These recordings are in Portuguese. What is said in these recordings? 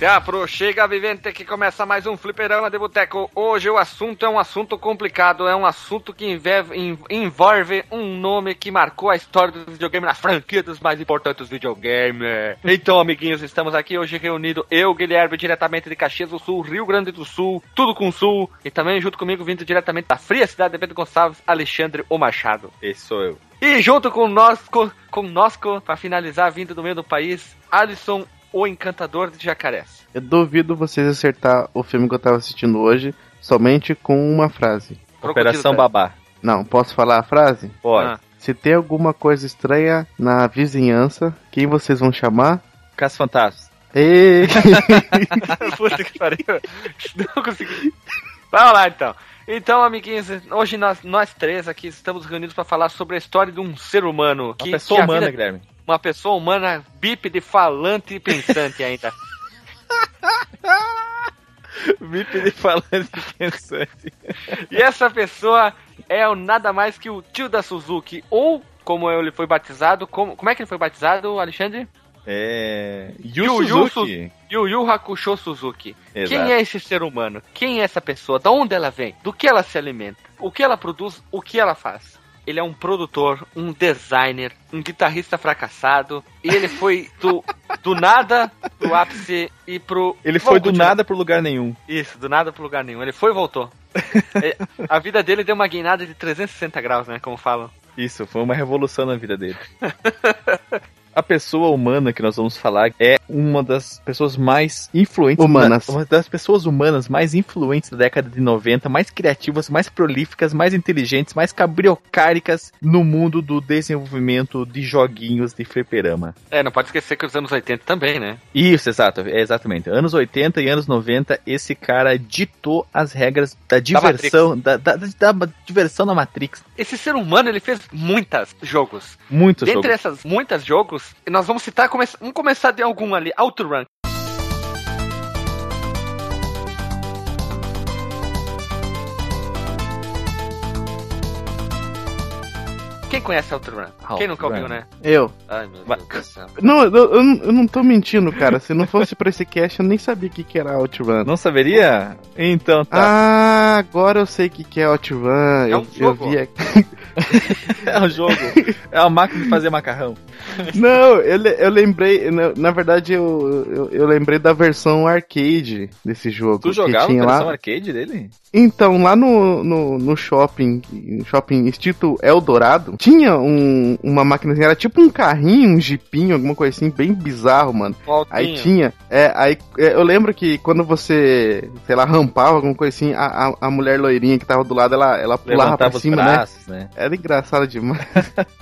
Teatro, chega vivente que começa mais um fliperama de boteco. Hoje o assunto é um assunto complicado, é um assunto que envolve, envolve um nome que marcou a história do videogame na franquia dos mais importantes videogames. Então, amiguinhos, estamos aqui hoje reunidos, eu, Guilherme, diretamente de Caxias do Sul, Rio Grande do Sul, tudo com Sul, e também junto comigo, vindo diretamente da fria cidade de Pedro Gonçalves, Alexandre O Machado. Esse sou eu. E junto com nós, com nós, para finalizar, vindo do meio do país, Alisson o Encantador de Jacarés. Eu duvido vocês acertar o filme que eu tava assistindo hoje somente com uma frase. Operação Babá. Não, posso falar a frase? Pode. Ah. Se tem alguma coisa estranha na vizinhança, quem vocês vão chamar? Caça Fantasmas. Ei! Puta que pariu. Não consegui. Vamos lá então. Então, amiguinhos, hoje nós, nós três aqui estamos reunidos para falar sobre a história de um ser humano. Que, Uma pessoa humana, vida... Guilherme uma pessoa humana bípede, falante e pensante ainda. bípede, falante e pensante. e essa pessoa é o nada mais que o tio da Suzuki, ou como ele foi batizado, como, como é que ele foi batizado, Alexandre? É. Yu, Yu Suzuki. Yu Yu Hakusho Suzuki. Exato. Quem é esse ser humano? Quem é essa pessoa? Da onde ela vem? Do que ela se alimenta? O que ela produz? O que ela faz? Ele é um produtor, um designer, um guitarrista fracassado. E ele foi do, do nada pro ápice e pro. Ele foi do nada pro lugar nenhum. Isso, do nada pro lugar nenhum. Ele foi e voltou. É, a vida dele deu uma guinada de 360 graus, né? Como falam. Isso, foi uma revolução na vida dele. a pessoa humana que nós vamos falar é uma das pessoas mais influentes. Humanas. uma das pessoas humanas mais influentes da década de 90, mais criativas, mais prolíficas, mais inteligentes, mais cabriocáricas no mundo do desenvolvimento de joguinhos de fliperama. É, não pode esquecer que os anos 80 também, né? Isso, exato, é exatamente. Anos 80 e anos 90, esse cara ditou as regras da diversão, da, da, da, da diversão na Matrix. Esse ser humano, ele fez muitos jogos. Muitos Dentre jogos. essas muitas jogos, nós vamos citar, vamos começar de algum ali, Outrun. Quem conhece Outrun? Out Quem nunca ouviu, né? Eu. Ai, meu Deus do céu. Não, eu, eu, não tô mentindo, cara. Se não fosse pra esse cast, eu nem sabia o que, que era Outrun. Não saberia? Então tá. Ah, agora eu sei o que, que é Outrun. É um eu, jogo. eu vi aqui. é um jogo. É uma máquina de fazer macarrão. Não, eu, eu lembrei. Na, na verdade, eu, eu, eu, lembrei da versão arcade desse jogo. Tu jogava a versão lá... arcade dele? Então, lá no, no, no shopping, no shopping Instituto Eldorado, tinha um, uma máquina era tipo um carrinho, um jipinho, alguma coisa assim, bem bizarro, mano. Aí tinha. É, aí é, eu lembro que quando você, sei lá, rampava, alguma coisa assim, a, a, a mulher loirinha que tava do lado, ela, ela pulava Levantava pra cima, né? braços, né? né? Era engraçado demais.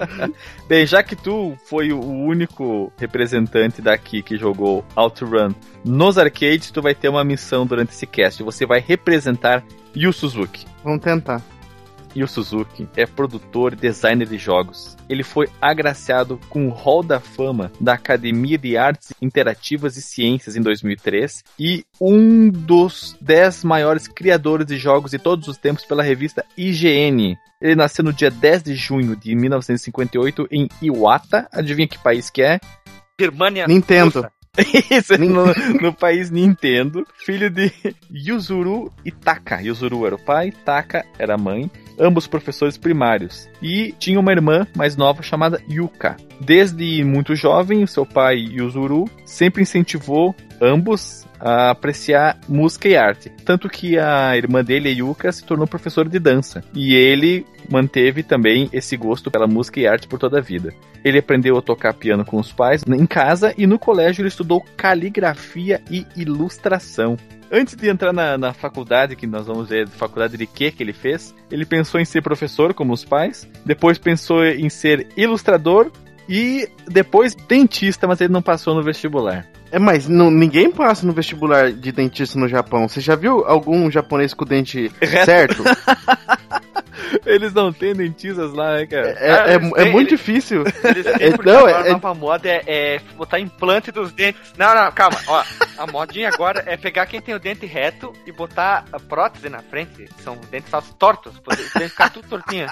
Bem, já que tu foi o único representante daqui que jogou OutRun nos arcades, tu vai ter uma missão durante esse cast. Você vai representar Yu Suzuki. Vamos tentar. Yu Suzuki é produtor e designer de jogos. Ele foi agraciado com o Hall da Fama da Academia de Artes Interativas e Ciências em 2003 e um dos 10 maiores criadores de jogos de todos os tempos pela revista IGN. Ele nasceu no dia 10 de junho de 1958 em Iwata. Adivinha que país que é? Birmania. Nintendo. Isso, no, no, país Nintendo, filho de Yuzuru e Taka. Yuzuru era o pai, Taka era a mãe, ambos professores primários. E tinha uma irmã mais nova chamada Yuka. Desde muito jovem, seu pai Yuzuru sempre incentivou ambos a apreciar música e arte. Tanto que a irmã dele, a Yuka, se tornou professora de dança. E ele manteve também esse gosto pela música e arte por toda a vida. Ele aprendeu a tocar piano com os pais em casa e no colégio ele estudou caligrafia e ilustração. Antes de entrar na, na faculdade, que nós vamos ver faculdade de que que ele fez, ele pensou em ser professor, como os pais, depois pensou em ser ilustrador e depois dentista, mas ele não passou no vestibular. É, mas não, ninguém passa no vestibular de dentista no Japão. Você já viu algum japonês com o dente certo? Eles não têm dentistas lá, né, cara? É, é, é, é muito difícil. Eles têm, porque não, agora é, a nova moda é, é, botar implante dos dentes. Não, não, calma. Ó, a modinha agora é pegar quem tem o dente reto e botar a prótese na frente. São dentes falsos tortos. Poder ficar tudo tortinho.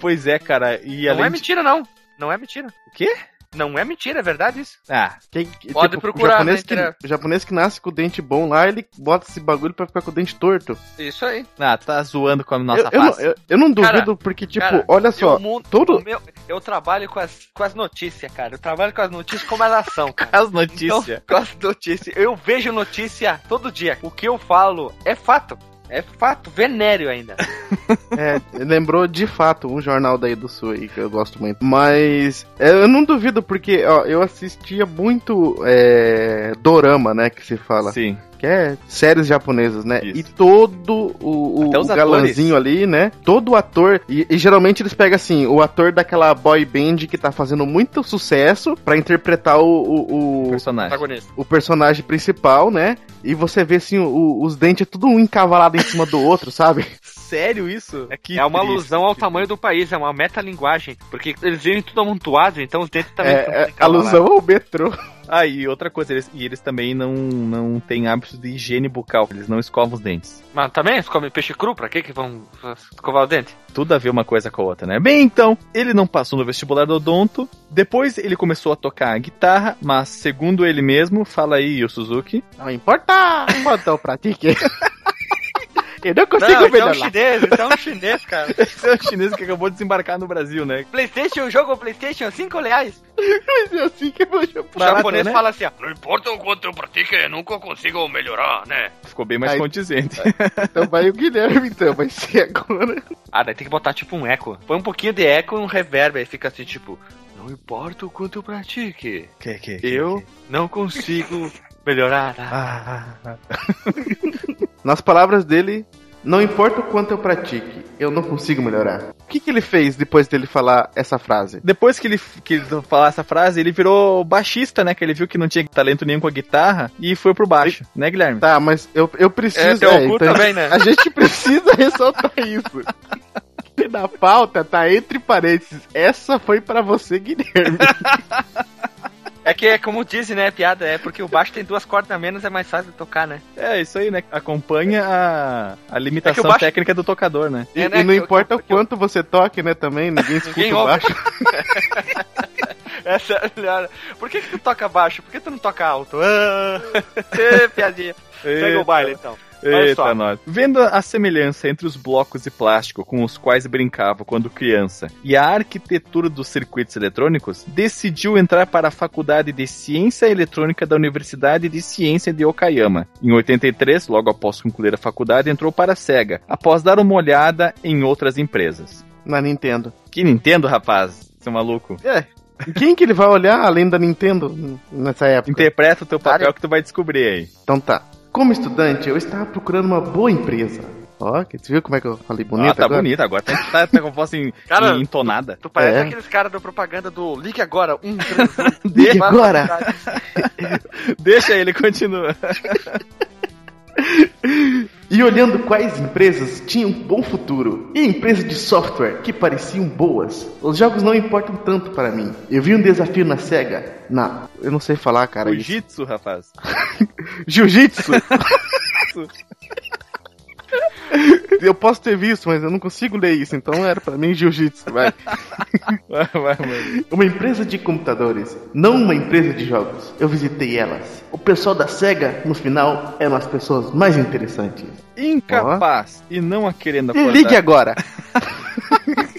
Pois é, cara. E não é mentira, não. Não é mentira. O quê? Não é mentira, é verdade isso. Ah, quem, Pode tipo, procurar. O japonês, que, o japonês que nasce com o dente bom lá, ele bota esse bagulho pra ficar com o dente torto. Isso aí. Ah, tá zoando com a nossa eu, face. Eu, eu, eu não duvido cara, porque, tipo, cara, olha só. Mundo, todo... Meu, eu trabalho com as, com as notícias, cara. Eu trabalho com as notícias como elas são, cara. as notícias. Então, com as notícias. Eu vejo notícia todo dia. O que eu falo é fato. É fato, venéreo ainda. é, lembrou de fato um jornal daí do Sul aí que eu gosto muito. Mas é, eu não duvido, porque ó, eu assistia muito é, Dorama, né? Que se fala. Sim que é séries japonesas, né? Isso. E todo o, o, o galãzinho ali, né? Todo o ator. E, e, geralmente eles pegam assim, o ator daquela boy band que tá fazendo muito sucesso para interpretar o, o, o personagem. O personagem principal, né? E você vê assim, o, os dentes é tudo um encavalado em cima do outro, sabe? Sério isso? É, que é uma triste, alusão ao tamanho do país, é uma metalinguagem. Porque eles vivem tudo amontoado, então os dentes também é, é alusão ao metrô. Ah, e outra coisa, eles, e eles também não, não têm hábitos de higiene bucal, eles não escovam os dentes. Mas também eles comem peixe cru, pra que que vão escovar o dente? Tudo a ver uma coisa com a outra, né? Bem, então, ele não passou no vestibular do odonto, depois ele começou a tocar guitarra, mas segundo ele mesmo, fala aí, o Suzuki... Não importa quanto eu pratique... Eu não consigo não, melhorar. Esse é um chinês, esse é um chinês, cara. esse é um chinês que acabou de desembarcar no Brasil, né? Playstation, jogo Playstation, 5 reais. Mas é assim que eu vou O japonês né? fala assim, ó, não importa o quanto eu pratique, nunca consigo melhorar, né? Ficou bem mais Aí, condizente. Então vai o Guilherme, então, vai ser agora. Ah, daí tem que botar tipo um eco. Põe um pouquinho de eco e um reverb, aí fica assim, tipo... Não importa o quanto eu pratique. Que, que, que eu que? não consigo melhorar. Ah, ah, ah. Nas palavras dele, não importa o quanto eu pratique, eu não consigo melhorar. O que, que ele fez depois dele falar essa frase? Depois que ele, que ele falar essa frase, ele virou baixista, né? Que ele viu que não tinha talento nenhum com a guitarra e foi pro baixo, e... né, Guilherme? Tá, mas eu, eu preciso. É, é, então, também, né? A gente precisa ressaltar isso. Que na pauta tá entre parênteses. Essa foi para você, Guilherme. É que, é como dizem, né, piada, é porque o baixo tem duas cordas a menos, é mais fácil de tocar, né? É, isso aí, né? Acompanha a, a limitação é baixo... técnica do tocador, né? E, é, né? e não importa o quanto você toque, né, também, ninguém escuta ninguém o baixo. Essa é melhor. Por que, que tu toca baixo? Por que tu não toca alto? Ah, piadinha. Pega o baile, então. Eita, nós. Vendo a semelhança entre os blocos de plástico com os quais brincava quando criança e a arquitetura dos circuitos eletrônicos, decidiu entrar para a Faculdade de Ciência Eletrônica da Universidade de Ciência de Okayama. Em 83, logo após concluir a faculdade, entrou para a SEGA, após dar uma olhada em outras empresas. Na Nintendo. Que Nintendo, rapaz? Seu maluco. É, quem que ele vai olhar além da Nintendo nessa época? Interpreta o teu papel que tu vai descobrir aí. Então tá. Como estudante, eu estava procurando uma boa empresa. Ó, você viu como é que eu falei bonito? Ah, tá agora? bonito, agora tá, tá, tá com voz em, cara, entonada. Tu, tu parece é. aqueles caras da propaganda do Ligue Agora, um, três, um. Ligue Agora! Deixa ele, continua. E olhando quais empresas tinham um bom futuro e empresas de software que pareciam boas. Os jogos não importam tanto para mim. Eu vi um desafio na SEGA, na. Eu não sei falar, cara. Jiu-jitsu, rapaz. Jiu-jitsu! eu posso ter visto, mas eu não consigo ler isso, então era para mim jiu-jitsu, vai. vai, vai. Uma empresa de computadores, não uma empresa de jogos. Eu visitei elas. O pessoal da SEGA, no final, eram as pessoas mais interessantes. Incapaz oh. e não a querendo acordar. Ligue agora.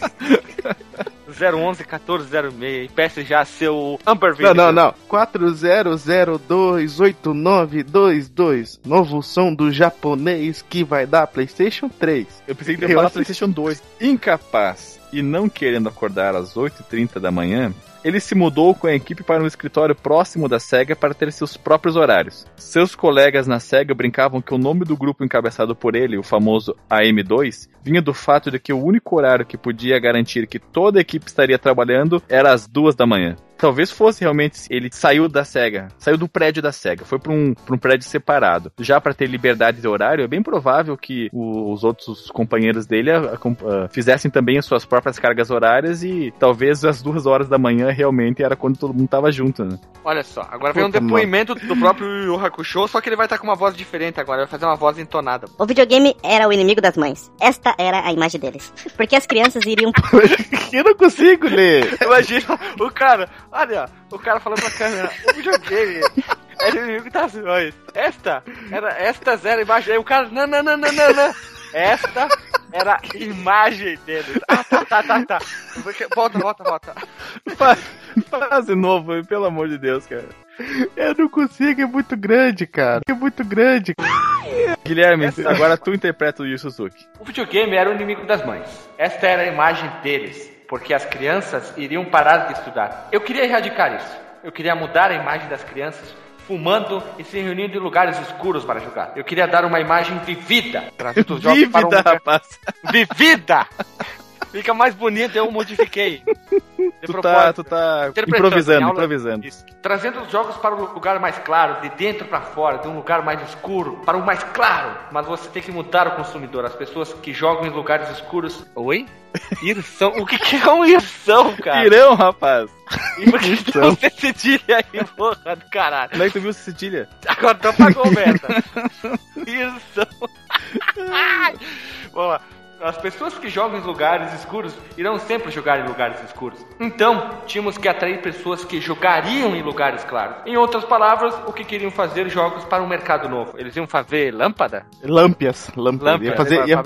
011 1406 e peça já seu Amber Video. Não, não, não. 40028922. Novo som do japonês que vai dar PlayStation 3. Eu pensei que ia falar PlayStation 2. Incapaz e não querendo acordar às 8h30 da manhã, ele se mudou com a equipe para um escritório próximo da SEGA para ter seus próprios horários. Seus colegas na SEGA brincavam que o nome do grupo encabeçado por ele, o famoso AM2, vinha do fato de que o único horário que podia garantir que toda a equipe estaria trabalhando era às duas da manhã talvez fosse realmente ele saiu da SEGA, saiu do prédio da SEGA, foi para um, pra um prédio separado. Já para ter liberdade de horário, é bem provável que os outros companheiros dele a, a, a, fizessem também as suas próprias cargas horárias e talvez às duas horas da manhã realmente era quando todo mundo tava junto, né? Olha só, agora vem um depoimento do próprio Yu Hakusho, só que ele vai estar tá com uma voz diferente agora, vai fazer uma voz entonada. O videogame era o inimigo das mães. Esta era a imagem deles. Porque as crianças iriam. Eu não consigo ler. Imagina o cara, Olha, o cara falou pra câmera, o videogame é inimigo das mães. Esta, era, estas era a imagem. Aí o cara, não, não, não, não, não, não. Esta era a imagem dele. Ah, tá, tá, tá, tá. Volta, volta, volta. Faz, faz de novo, pelo amor de Deus, cara. Eu não consigo, é muito grande, cara. É muito grande. Guilherme, Essa... agora tu interpreta o Yu Suzuki. O videogame era o inimigo das mães. Esta era a imagem deles, porque as crianças iriam parar de estudar. Eu queria erradicar isso. Eu queria mudar a imagem das crianças fumando e se reunindo em lugares escuros para jogar. Eu queria dar uma imagem vivida. Trazendo os jogos vivida, para um rapaz. Vivida! Fica mais bonito, eu modifiquei. Tu tá, tu tá improvisando, aula, improvisando. Isso. Trazendo os jogos para um lugar mais claro, de dentro para fora, de um lugar mais escuro, para um mais claro. Mas você tem que mudar o consumidor. As pessoas que jogam em lugares escuros. Oi? Irsão? O que, que é um irsão, cara? Irão, rapaz. E por que tu você cedilha aí, porra do caralho? Como é que tu viu cedilha? Agora tu apagou, Berta. irsão. Vamos lá. As pessoas que jogam em lugares escuros irão sempre jogar em lugares escuros. Então, tínhamos que atrair pessoas que jogariam em lugares claros. Em outras palavras, o que queriam fazer jogos para um mercado novo? Eles iam fazer lâmpada? Lâmpias. Lâmpias. Ia fazer, ia,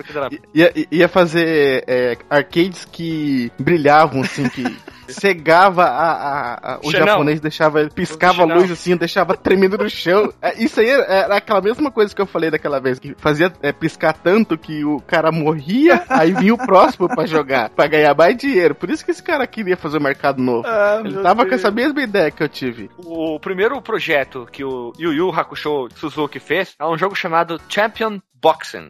ia, ia fazer é, arcades que brilhavam, assim, que cegava a, a, a o Xanão. japonês, deixava, piscava a luz assim, deixava tremendo no chão. É, isso aí era aquela mesma coisa que eu falei daquela vez, que fazia é, piscar tanto que o cara morria, aí vinha o próximo para jogar, para ganhar mais dinheiro. Por isso que esse cara queria fazer o mercado novo. Ah, Ele tava Deus. com essa mesma ideia que eu tive. O primeiro projeto que o Yu Yu Hakusho Suzuki fez é um jogo chamado Champion Boxing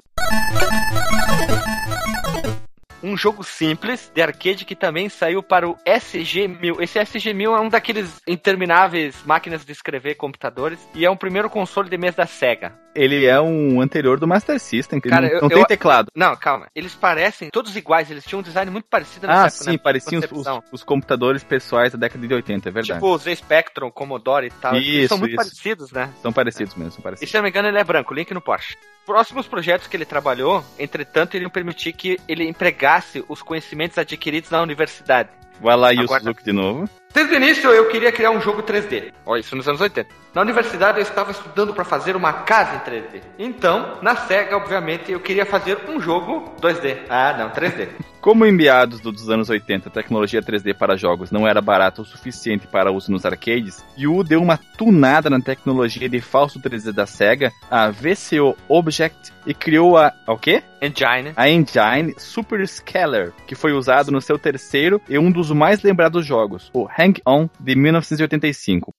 um jogo simples de arcade que também saiu para o SG-1000. Esse SG-1000 é um daqueles intermináveis máquinas de escrever computadores e é um primeiro console de mesa da Sega. Ele é um anterior do Master System, que Cara, não, eu, não tem eu, teclado. Não, calma. Eles parecem todos iguais, eles tinham um design muito parecido nessa Ah, época, sim, né? pareciam os, os, computadores pessoais da década de 80, é verdade. Tipo o Z Spectrum, Commodore e tal. Isso, eles são muito isso. parecidos, né? São parecidos mesmo, são parecidos. E se não me engano, ele é branco, link no Porsche próximos projetos que ele trabalhou, entretanto, iriam permitir que ele empregasse os conhecimentos adquiridos na universidade. Vai lá, Yu Suzuki de novo. Desde o início eu queria criar um jogo 3D. Olha, isso nos anos 80. Na universidade eu estava estudando para fazer uma casa em 3D. Então, na SEGA, obviamente, eu queria fazer um jogo 2D. Ah, não, 3D. Como em meados dos anos 80 a tecnologia 3D para jogos não era barata o suficiente para uso nos arcades, Yu deu uma tunada na tecnologia de falso 3D da SEGA, a VCO Object, e criou a. O quê? Engine. A Engine Super Scalar, que foi usado no seu terceiro e um dos mais lembrados jogos, o Hang On, de 1985.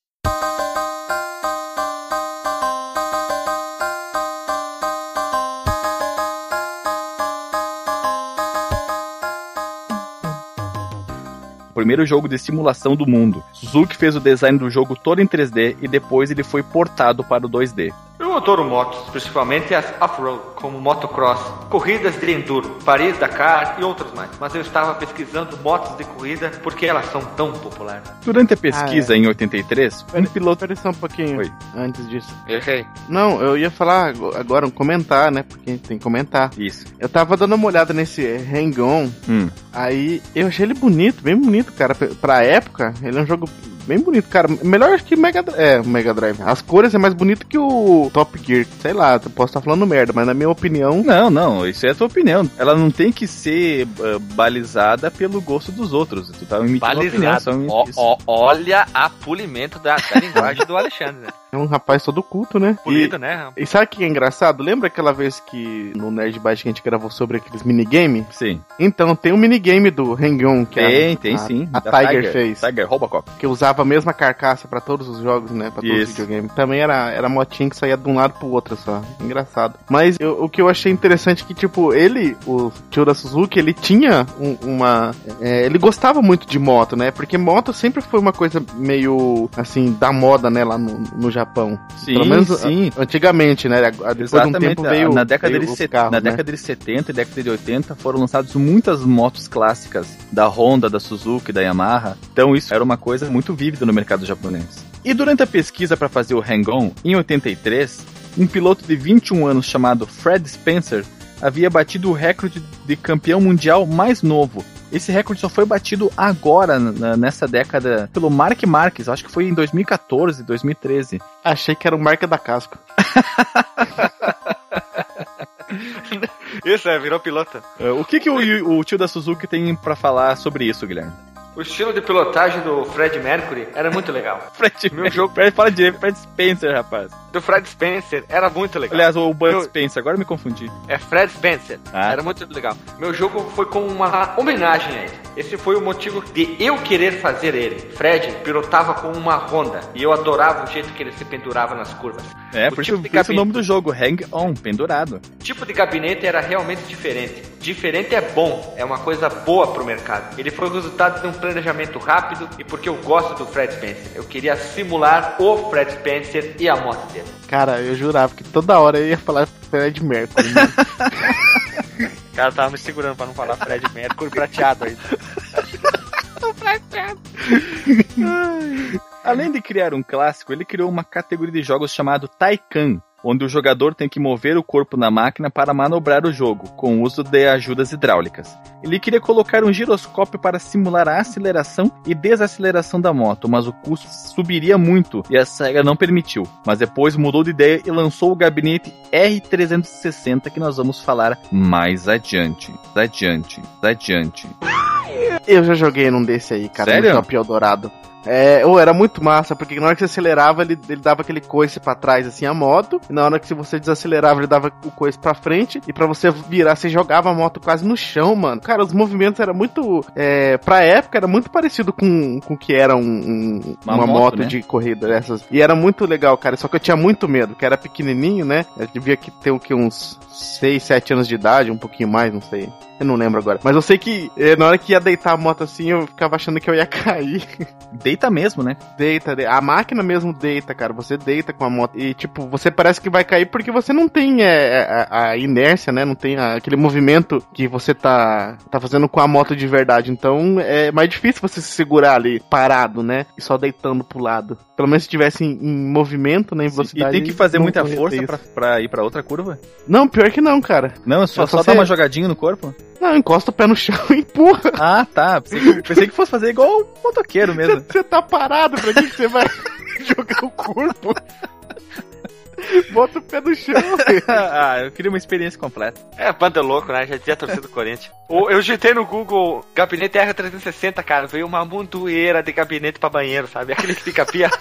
Primeiro jogo de simulação do mundo. Suzuki fez o design do jogo todo em 3D e depois ele foi portado para o 2D. Eu adoro motos, principalmente as off-road, como motocross, corridas de enduro, Paris, Dakar e outras mais. Mas eu estava pesquisando motos de corrida porque elas são tão populares. Durante a pesquisa ah, é. em 83, um piloto. Espera só um pouquinho Oi. antes disso. Errei. Não, eu ia falar agora um comentar, né? Porque tem que comentar. Isso. Eu tava dando uma olhada nesse Hang-On, hum. aí eu achei ele bonito, bem bonito, cara. Pra época, ele é um jogo bem bonito, cara. Melhor que Mega É, Mega Drive. As cores é mais bonito que o Top Gear. Sei lá, posso estar falando merda, mas na minha opinião. Não, não, isso é a tua opinião. Ela não tem que ser uh, balizada pelo gosto dos outros. Tu tá emitindo balizada. Opinião, só olha a polimento da, da linguagem do Alexandre, né? É um rapaz todo culto, né? Polido, e, né? E sabe o que é engraçado? Lembra aquela vez que no Nerd Byte que a gente gravou sobre aqueles minigames? Sim. Então, tem um minigame do Hang-On que tem, a, tem a, sim. A Tiger, Tiger, fez. Tiger Robocop. Que usava a mesma carcaça pra todos os jogos, né? Pra todos Isso. os videogames. Também era, era motinha que saía de um lado pro outro só. Engraçado. Mas eu, o que eu achei interessante é que, tipo, ele, o tio da Suzuki, ele tinha um, uma... É, ele gostava muito de moto, né? Porque moto sempre foi uma coisa meio, assim, da moda, né? Lá no, no Japão. Sim. Pelo menos sim. antigamente, né? Depois Exatamente. de um tempo veio. Na década, veio de, set... carros, na né? década de 70 e década de 80 foram lançadas muitas motos clássicas da Honda, da Suzuki, da Yamaha. Então isso era uma coisa muito vívida no mercado japonês. E durante a pesquisa para fazer o Hang-On, em 83, um piloto de 21 anos chamado Fred Spencer havia batido o recorde de campeão mundial mais novo, esse recorde só foi batido agora, nessa década, pelo Mark Marques, acho que foi em 2014, 2013. Achei que era o Marca da Casco. isso, é, virou pilota. É, o que, que o, o tio da Suzuki tem para falar sobre isso, Guilherme? O estilo de pilotagem do Fred Mercury era muito legal. Fred Meu jogo. Fred, fala de Fred Spencer, rapaz. Do Fred Spencer era muito legal. Aliás, o Bud Meu... Spencer, agora me confundi. É Fred Spencer. Ah. Era muito legal. Meu jogo foi com uma homenagem a ele. Esse foi o motivo de eu querer fazer ele. Fred pilotava com uma Honda e eu adorava o jeito que ele se pendurava nas curvas. É, o por, tipo isso, por o nome do jogo, Hang On, pendurado. O tipo de gabinete era realmente diferente. Diferente é bom, é uma coisa boa pro mercado. Ele foi o resultado de um planejamento rápido e porque eu gosto do Fred Spencer. Eu queria simular o Fred Spencer e a moto dele. Cara, eu jurava que toda hora eu ia falar Fred Mercury. Né? o cara tava me segurando pra não falar Fred Mercury prateado aí. Além de criar um clássico, ele criou uma categoria de jogos chamado Taikan, onde o jogador tem que mover o corpo na máquina para manobrar o jogo, com o uso de ajudas hidráulicas. Ele queria colocar um giroscópio para simular a aceleração e desaceleração da moto, mas o custo subiria muito e a SEGA não permitiu. Mas depois mudou de ideia e lançou o gabinete R360 que nós vamos falar mais adiante. Adiante, adiante. Eu já joguei num desse aí, cara, Sério? no Top Eldorado. É, ou era muito massa, porque na hora que você acelerava, ele, ele dava aquele coice para trás, assim, a moto, e na hora que você desacelerava, ele dava o coice para frente, e para você virar, você jogava a moto quase no chão, mano. Cara, os movimentos eram muito, é, pra época, era muito parecido com o que era um, um, uma, uma, moto, moto né? de corrida dessas. E era muito legal, cara, só que eu tinha muito medo, que era pequenininho, né? Eu devia ter o que, uns 6, 7 anos de idade, um pouquinho mais, não sei. Eu não lembro agora. Mas eu sei que eh, na hora que ia deitar a moto assim, eu ficava achando que eu ia cair. Deita mesmo, né? Deita, deita. A máquina mesmo deita, cara. Você deita com a moto. E, tipo, você parece que vai cair porque você não tem é, a, a, inércia, né? Não tem a, aquele movimento que você tá, tá fazendo com a moto de verdade. Então é mais difícil você se segurar ali parado, né? E só deitando pro lado. Pelo menos se tivesse em, em movimento, né? Em velocidade. E tem que fazer muita força pra, pra, ir pra outra curva? Não, pior que não, cara. Não, só, é só, só dar uma jogadinha no corpo? Não, encosta o pé no chão e empurra. Ah, tá. Pensei que, pensei que fosse fazer igual um motoqueiro mesmo. Você tá parado, pra que você vai jogar o corpo? Bota o pé no chão. ah, eu queria uma experiência completa. É, banda louco, né? Já tinha torcido do Corinthians. eu digitei no Google gabinete R360, cara. Veio uma montoeira de gabinete pra banheiro, sabe? Aquele que fica pia.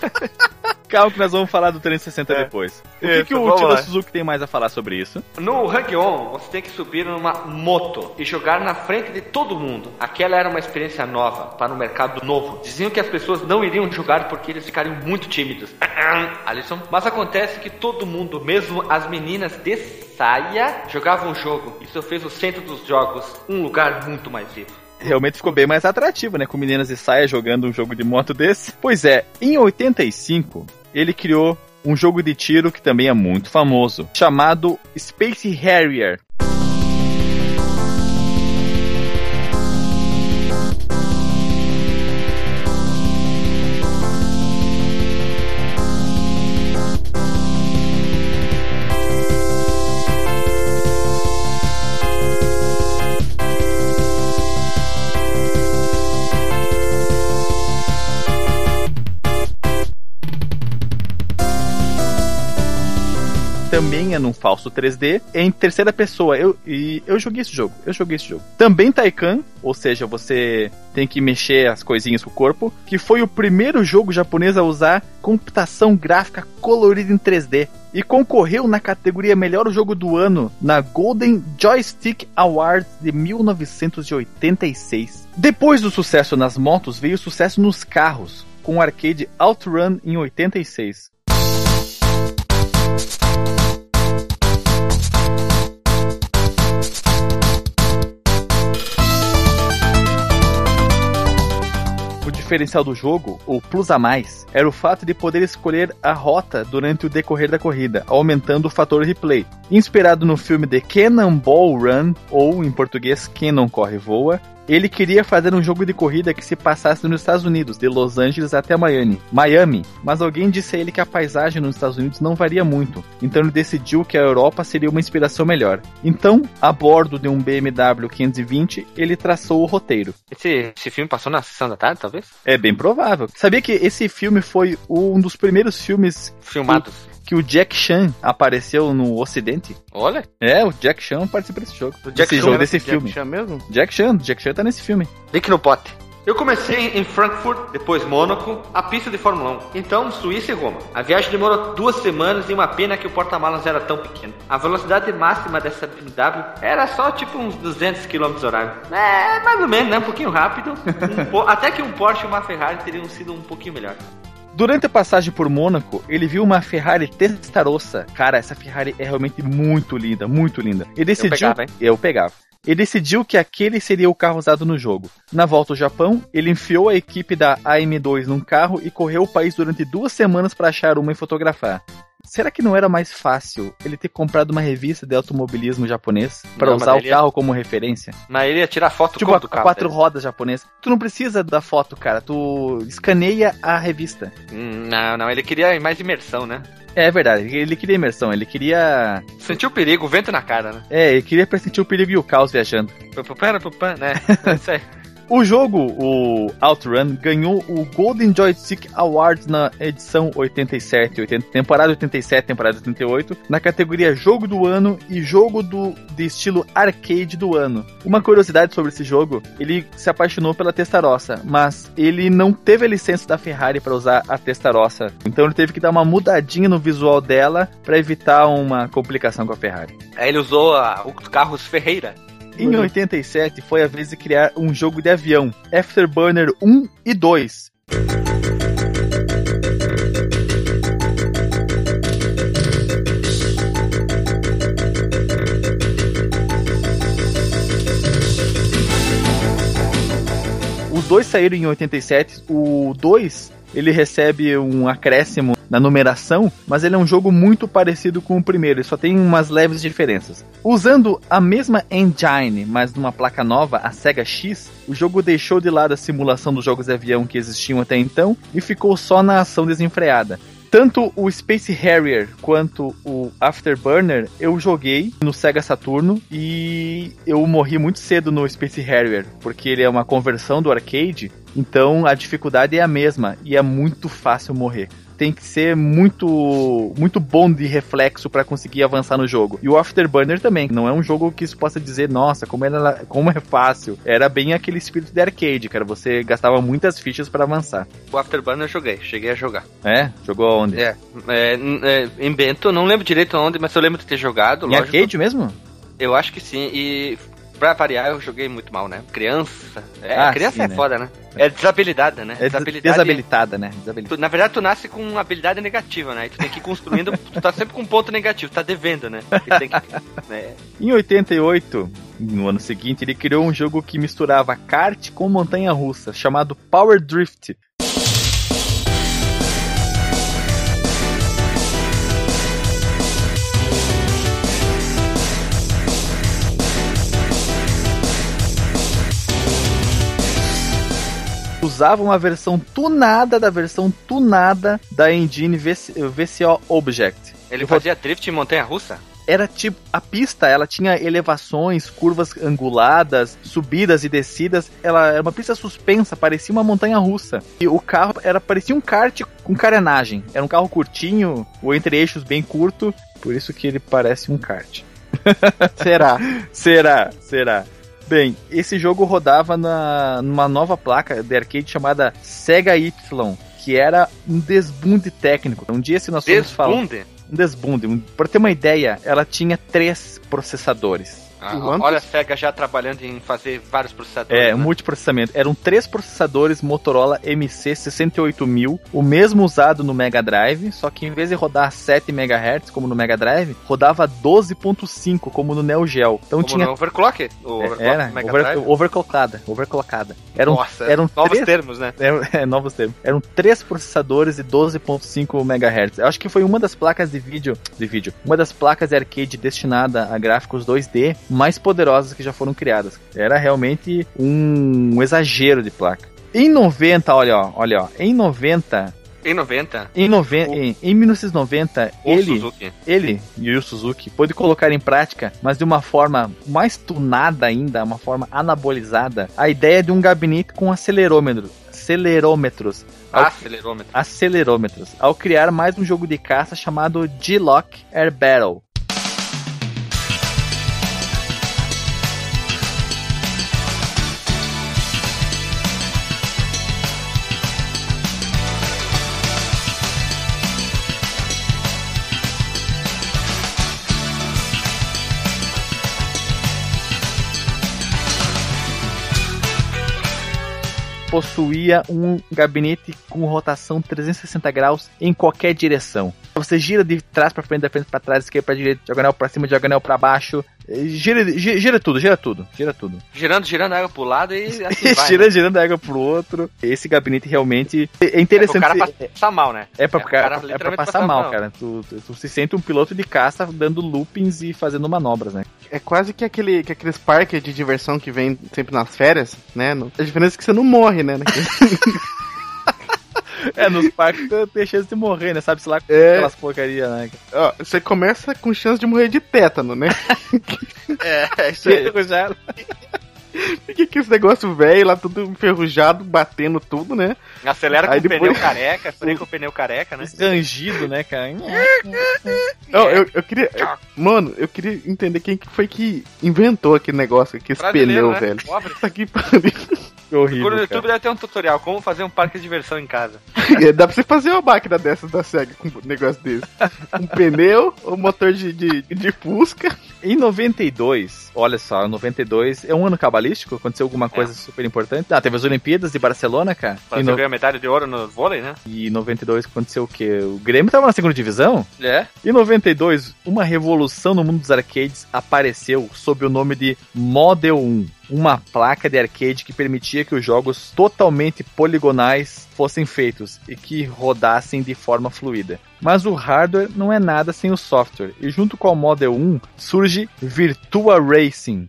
Calma que nós vamos falar do 360 é. depois. O que, isso, que o Tio Suzuki tem mais a falar sobre isso? No Hang-On, você tem que subir numa moto e jogar na frente de todo mundo. Aquela era uma experiência nova, para um mercado novo. Diziam que as pessoas não iriam jogar porque eles ficariam muito tímidos. Alisson. Mas acontece que todo mundo, mesmo as meninas de saia, jogavam o jogo. Isso fez o centro dos jogos um lugar muito mais vivo realmente ficou bem mais atrativo, né? Com meninas de saia jogando um jogo de moto desse. Pois é, em 85, ele criou um jogo de tiro que também é muito famoso, chamado Space Harrier. Também é num falso 3D, é em terceira pessoa. Eu, e eu joguei esse jogo, eu joguei esse jogo. Também Taikan, ou seja, você tem que mexer as coisinhas com o corpo, que foi o primeiro jogo japonês a usar computação gráfica colorida em 3D e concorreu na categoria Melhor Jogo do Ano na Golden Joystick Awards de 1986. Depois do sucesso nas motos, veio o sucesso nos carros, com o arcade OutRun em 86. Diferencial do jogo, o plus a mais, era o fato de poder escolher a rota durante o decorrer da corrida, aumentando o fator replay. Inspirado no filme The Cannonball Run, ou em português Cannon Corre Voa, Ele queria fazer um jogo de corrida que se passasse nos Estados Unidos, de Los Angeles até Miami, Miami, mas alguém disse a ele que a paisagem nos Estados Unidos não varia muito, então ele decidiu que a Europa seria uma inspiração melhor. Então, a bordo de um BMW 520, ele traçou o roteiro. Esse, esse filme passou na sessão da tarde, talvez? É bem provável. Sabia que esse filme foi um dos primeiros filmes filmados que o Jack Chan apareceu no Ocidente. Olha. É, o Jack Chan participa desse jogo. O Jack desse Chan, jogo, desse Jack filme. Chan mesmo? Jack Chan, Jack Chan tá nesse filme. Link no pote. Eu comecei em Frankfurt, depois Mônaco, a pista de Fórmula 1. Então, Suíça e Roma. A viagem demorou duas semanas e uma pena que o porta-malas era tão pequeno. A velocidade máxima dessa BMW era só tipo uns 200 km horário. É, mais ou menos, né? Um pouquinho rápido. Um po- Até que um Porsche e uma Ferrari teriam sido um pouquinho melhor. Durante a passagem por Mônaco, ele viu uma Ferrari Testarossa. Cara, essa Ferrari é realmente muito linda, muito linda. Ele decidiu. pegava, hein? Eu pegava. Ele decidiu que aquele seria o carro usado no jogo. Na volta ao Japão, ele enfiou a equipe da AM2 num carro e correu o país durante duas semanas para achar uma e fotografar. Será que não era mais fácil ele ter comprado uma revista de automobilismo japonês para usar o ele ia- carro como referência? Mas ele ia tirar foto Tipo, a, do carro. quatro rodas japonesa. Tu não precisa da foto, cara. Tu escaneia a revista. Hum, Não, não, ele queria mais imersão, né? É verdade, ele queria imersão, ele queria. Sentiu o perigo, o vento na cara, né? É, ele queria sentir o perigo e o caos viajando. Pera, pera, né? É isso aí. O jogo, o Outrun, ganhou o Golden Joystick Awards na edição 87, 80, temporada 87, temporada 88, na categoria Jogo do Ano e Jogo do, de estilo arcade do ano. Uma curiosidade sobre esse jogo, ele se apaixonou pela Testarossa, mas ele não teve a licença da Ferrari para usar a Testarossa, então ele teve que dar uma mudadinha no visual dela para evitar uma complicação com a Ferrari. Aí ele usou a- os carros Ferreira. Em 87 foi a vez de criar um jogo de avião, Afterburner 1 e 2. Os dois saíram em 87. O 2 ele recebe um acréscimo na numeração, mas ele é um jogo muito parecido com o primeiro, ele só tem umas leves diferenças. Usando a mesma engine, mas numa placa nova, a Sega X, o jogo deixou de lado a simulação dos jogos de avião que existiam até então e ficou só na ação desenfreada. Tanto o Space Harrier quanto o Afterburner eu joguei no Sega Saturno e eu morri muito cedo no Space Harrier, porque ele é uma conversão do arcade, então a dificuldade é a mesma e é muito fácil morrer. Tem que ser muito muito bom de reflexo para conseguir avançar no jogo. E o Afterburner também, não é um jogo que isso possa dizer, nossa, como, era, como é fácil. Era bem aquele espírito de arcade, cara. Você gastava muitas fichas para avançar. O Afterburner eu joguei, cheguei a jogar. É? Jogou onde? É, é, é, em Bento, não lembro direito onde, mas eu lembro de ter jogado, Em lógico. arcade mesmo? Eu acho que sim, e pra variar eu joguei muito mal, né? Criança, é, Ah, criança sim, é né? foda, né? É desabilidade, né? É desabilitada, né? Desabilitada. Tu- na verdade, tu nasce com uma habilidade negativa, né? E tu tem que ir construindo, tu tá sempre com um ponto negativo, tá devendo, né? Que, né? Em 88, no ano seguinte, ele criou um jogo que misturava kart com montanha-russa, chamado Power Drift. Usava uma versão tunada da versão tunada da engine VC VCO Object. Ele fazia drift em montanha-russa? era tipo a pista, ela tinha elevações, curvas anguladas, subidas e descidas. Ela era uma pista suspensa, parecia uma montanha russa. E o carro era parecia um kart com carenagem. Era um carro curtinho, o entre-eixos bem curto, por isso que ele parece um kart. Será? será? Será? Bem, esse jogo rodava na, numa nova placa de arcade chamada Sega Y, que era um desbunde técnico. Um dia se nós fomos falar Desbunde? um desbunde. Um, pra ter uma ideia, ela tinha três processadores. Ah, olha a SEGA já trabalhando em fazer vários processadores. É, né? multiprocessamento. Eram três processadores Motorola MC68000, o mesmo usado no Mega Drive, só que em vez de rodar 7 MHz como no Mega Drive, rodava 12.5 como no Neo Geo. Então Como tinha no overclock? O overclock era over, Drive? overclockada, overclockada. Eram, Nossa, eram novos três, termos, né? é, é, novos termos. Eram três processadores de 12.5 MHz. Eu acho que foi uma das placas de vídeo, de vídeo, uma das placas de arcade destinada a gráficos 2D mais poderosas que já foram criadas. Era realmente um exagero de placa. Em 90, olha, ó, olha, ó, em 90, em 90? Em, noven o... em, em 1990, o ele, Suzuki. ele, Yu Suzuki, pôde colocar em prática, mas de uma forma mais tunada ainda, uma forma anabolizada, a ideia de um gabinete com acelerômetro, acelerômetros. Acelerômetros. Acelerômetros. Ao criar mais um jogo de caça chamado G-Lock Air Battle. Possuía um gabinete com rotação 360 graus em qualquer direção. Você gira de trás para frente, da frente para trás, esquerda para direita, diagonal para cima, diagonal para baixo. Gira, gira, gira, tudo, gira tudo, gira tudo. Girando, girando a água pro lado e assim vai, girando, né? girando a água pro outro. Esse gabinete realmente é interessante. É pro cara passar mal, né? É pra, é cara, cara é pra passar, passar mal, mal, cara. Tu, tu, tu, se sente um piloto de caça dando loopings e fazendo manobras, né? É quase que, aquele, que aqueles parques de diversão que vem sempre nas férias, né? A diferença é que você não morre, né? É, nos parques tem chance de morrer, né? Sabe-se lá com é. aquelas porcaria, né? Ó, você começa com chance de morrer de tétano, né? é, é isso aí. Já... Fica que esse negócio velho lá, tudo enferrujado, batendo tudo, né? Acelera com Aí o depois... pneu careca, acelera com o pneu careca, né? Esgangido, né, cara? Não, eu, eu queria. Mano, eu queria entender quem foi que inventou aquele negócio aqui, esse pneu, né? velho. Pobre. Isso aqui mim. Horrível, no YouTube deve ter um tutorial como fazer um parque de diversão em casa. É, dá pra você fazer uma máquina dessas da SEGA com um negócio desse. Um pneu, um motor de, de, de Fusca. Em 92, olha só, 92 é um ano cabalístico? Aconteceu alguma coisa é. super importante? Ah, teve as Olimpíadas de Barcelona, cara. Para no... a medalha de ouro no vôlei, né? E em 92 aconteceu o quê? O Grêmio tava na segunda divisão? É. Em 92, uma revolução no mundo dos arcades apareceu sob o nome de Model 1 uma placa de arcade que permitia que os jogos totalmente poligonais fossem feitos e que rodassem de forma fluida. Mas o hardware não é nada sem o software, e junto com o Model 1 surge Virtua Racing,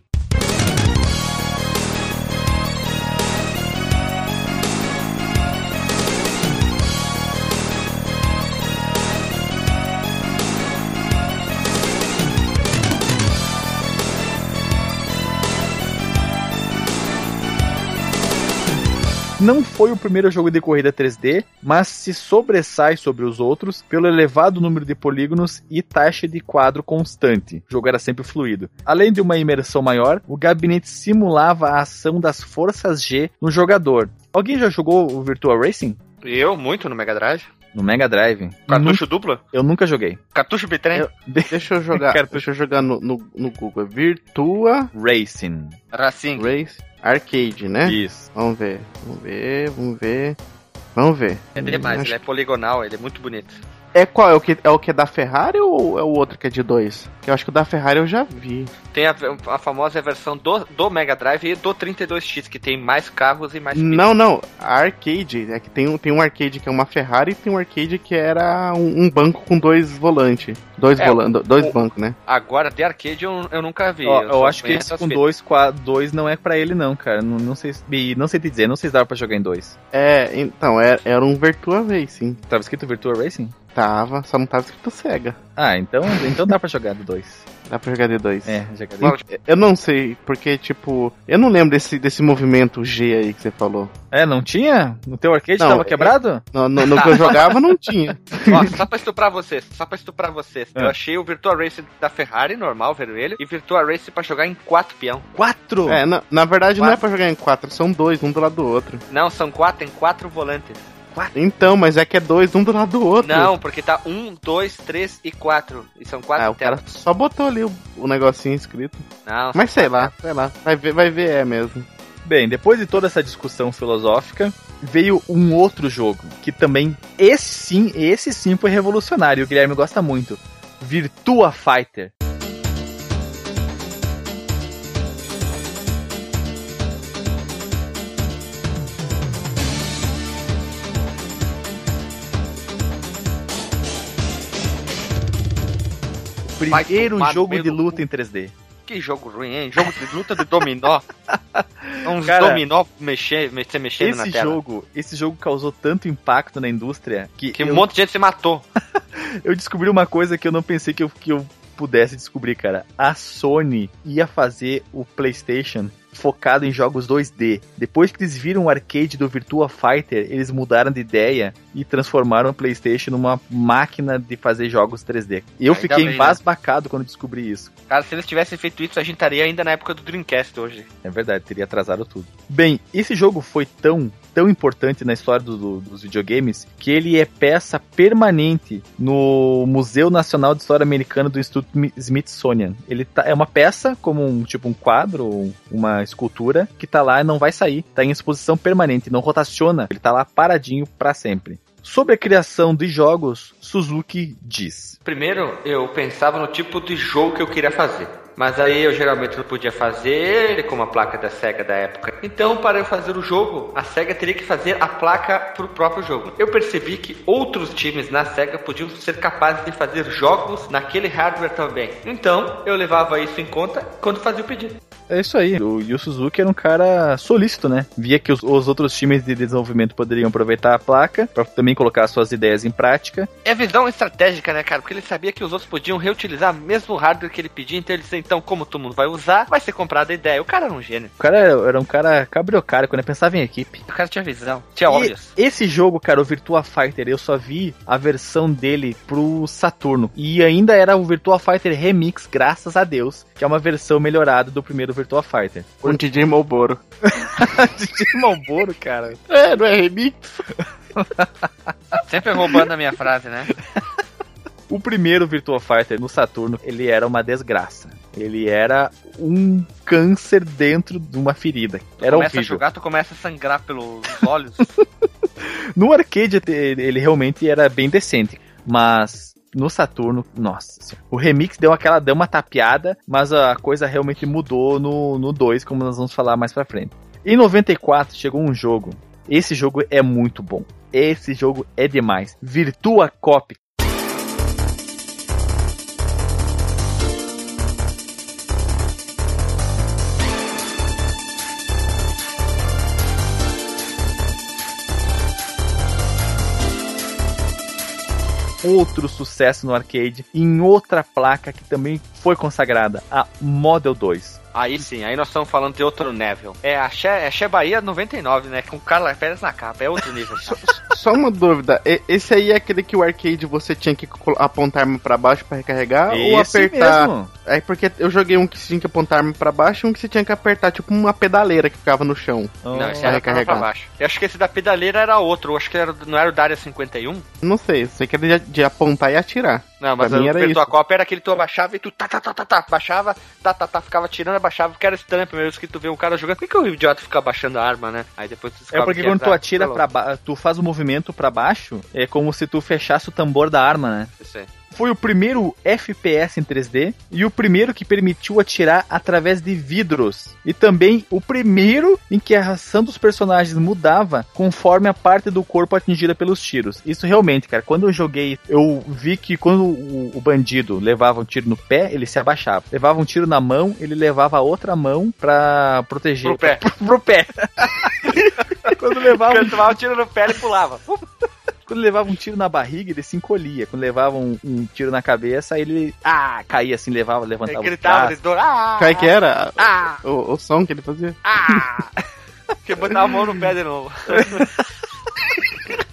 Não foi o primeiro jogo de corrida 3D, mas se sobressai sobre os outros pelo elevado número de polígonos e taxa de quadro constante. O jogo era sempre fluido. Além de uma imersão maior, o gabinete simulava a ação das forças G no jogador. Alguém já jogou o Virtua Racing? Eu, muito no Mega Drive. No Mega Drive. Cartucho dupla? Eu nunca joguei. Cartucho bitrem? Deixa eu jogar. deixa eu jogar no, no, no Google. Virtua Racing. Racing. Race. Arcade, né? Isso. Vamos ver. Vamos ver, vamos ver. Vamos ver. É demais, Acho... ele é poligonal, ele é muito bonito. É qual? É o que é o que é da Ferrari ou é o outro que é de dois? Que eu acho que o da Ferrari eu já vi. Tem a, a famosa versão do, do Mega Drive e do 32X, que tem mais carros e mais. Não, não. A arcade. É que tem, tem um arcade que é uma Ferrari e tem um arcade que era um, um banco com dois volantes. Dois, é, volantes, dois o, bancos, né? Agora, de arcade eu, eu nunca vi. Ó, eu, eu acho que esse com dois, quatro, dois não é pra ele, não, cara. Não, não sei não sei te dizer, não sei se dava pra jogar em dois. É, então, era, é, era um Virtua Racing. Tava escrito Virtua Racing? Tava, só não tava escrito Sega. Ah, então, então dá pra jogar do 2. Dá pra jogar de 2. É, jogar de Eu não sei, porque, tipo, eu não lembro desse, desse movimento G aí que você falou. É, não tinha? No teu arcade não, tava quebrado? No, no, no que eu jogava não tinha. Ó, só pra estuprar vocês, só pra estuprar vocês. É. Eu achei o Virtua Race da Ferrari, normal, vermelho, e Virtua Race pra jogar em 4 peão. 4? É, na, na verdade quatro. não é pra jogar em 4, são dois, um do lado do outro. Não, são 4, tem 4 volantes. Quatro? Então, mas é que é dois, um do lado do outro. Não, porque tá um, dois, três e quatro. E são quatro ah, o cara só botou ali o, o negocinho escrito. Não. Mas sei lá, sei lá. Vai ver, vai ver é mesmo. Bem, depois de toda essa discussão filosófica, veio um outro jogo que também esse sim, esse sim foi revolucionário. O Guilherme gosta muito. Virtua Fighter. Primeiro jogo de luta em 3D. Que jogo ruim, hein? Jogo de luta de dominó. Uns Cara, dominó mexer, mexer mexendo na tela. Jogo, esse jogo causou tanto impacto na indústria que. Que eu... um monte de gente se matou. eu descobri uma coisa que eu não pensei que eu, que eu pudesse descobrir, cara. A Sony ia fazer o PlayStation focado em jogos 2D. Depois que eles viram o arcade do Virtua Fighter, eles mudaram de ideia e transformaram o PlayStation numa máquina de fazer jogos 3D. Eu ainda fiquei né? embasbacado né? quando descobri isso. Cara, se eles tivessem feito isso, a gente estaria ainda na época do Dreamcast hoje. É verdade, teria atrasado tudo. Bem, esse jogo foi tão tão importante na história do, do, dos videogames que ele é peça permanente no Museu Nacional de História Americana do Instituto Smithsonian. Ele tá, é uma peça como um tipo um quadro, uma escultura que tá lá e não vai sair, tá em exposição permanente, não rotaciona, ele tá lá paradinho para sempre. Sobre a criação de jogos, Suzuki diz: Primeiro, eu pensava no tipo de jogo que eu queria fazer. Mas aí eu geralmente não podia fazer ele com a placa da SEGA da época. Então, para eu fazer o jogo, a SEGA teria que fazer a placa para o próprio jogo. Eu percebi que outros times na SEGA podiam ser capazes de fazer jogos naquele hardware também. Então, eu levava isso em conta quando fazia o pedido. É isso aí. O Yu Suzuki era um cara solícito, né? Via que os, os outros times de desenvolvimento poderiam aproveitar a placa para também colocar suas ideias em prática. É visão estratégica, né, cara? Porque ele sabia que os outros podiam reutilizar mesmo o hardware que ele pedia, então ele disse, então, como todo mundo vai usar, vai ser comprada a ideia. O cara era um gênio. O cara era, um cara cabriocário, quando pensava em equipe. O cara tinha visão, tinha olhos. Esse jogo, cara, o Virtua Fighter, eu só vi a versão dele pro Saturno. E ainda era o Virtua Fighter Remix, graças a Deus, que é uma versão melhorada do primeiro Virtua Fighter. Com DJ Malboro. DJ Malboro, cara. É, não é remix? Sempre roubando a minha frase, né? O primeiro Virtua Fighter no Saturno, ele era uma desgraça. Ele era um câncer dentro de uma ferida. Tu era começa horrível. a jogar, tu começa a sangrar pelos olhos. no arcade ele realmente era bem decente, mas no Saturno, nossa, o remix deu aquela deu uma tapeada, mas a coisa realmente mudou no no 2, como nós vamos falar mais para frente. Em 94 chegou um jogo. Esse jogo é muito bom. Esse jogo é demais. Virtua Cop. Outro sucesso no arcade em outra placa que também foi consagrada, a Model 2. Aí sim, aí nós estamos falando de outro nível. É a Che, é Che Bahia 99, né? Com Carla Pérez na capa, é outro nível. só, só, uma dúvida, esse aí é aquele que o arcade você tinha que apontar arma pra baixo para recarregar esse ou apertar? Mesmo. É porque eu joguei um que você tinha que apontar arma pra baixo e um que você tinha que apertar, tipo uma pedaleira que ficava no chão. Oh. Não, esse era recarregar. pra baixo. Eu acho que esse da pedaleira era outro, eu acho que era, não era o da área 51? Não sei, sei que era de, de apontar e atirar. Não, mas pra mim era isso. a copa era aquele que tu abaixava e tu tá, tá, tá, tá, tá, baixava, tá, tá, tá, ficava tirando, abaixava, porque era estranho primeiro que tu vê um cara jogando. Por que, que o idiota fica abaixando a arma, né? Aí depois tu É porque quando tu atira pra baixo, tu faz o movimento pra baixo, é como se tu fechasse o tambor da arma, né? Isso aí foi o primeiro FPS em 3D e o primeiro que permitiu atirar através de vidros. E também o primeiro em que a reação dos personagens mudava conforme a parte do corpo atingida pelos tiros. Isso realmente, cara, quando eu joguei, eu vi que quando o, o bandido levava um tiro no pé, ele se abaixava. Levava um tiro na mão, ele levava a outra mão pra proteger. Pro pé. Pro, pro pé. quando levava um... levava um tiro no pé, ele pulava. Quando levava um tiro na barriga, ele se encolhia. Quando levava um, um tiro na cabeça, ele. Ah! Caía assim, levava, levantava ele gritava, o braço. Ah, Qual é que era? Ah! O, o som que ele fazia? Ah! que botava a mão no pé de novo.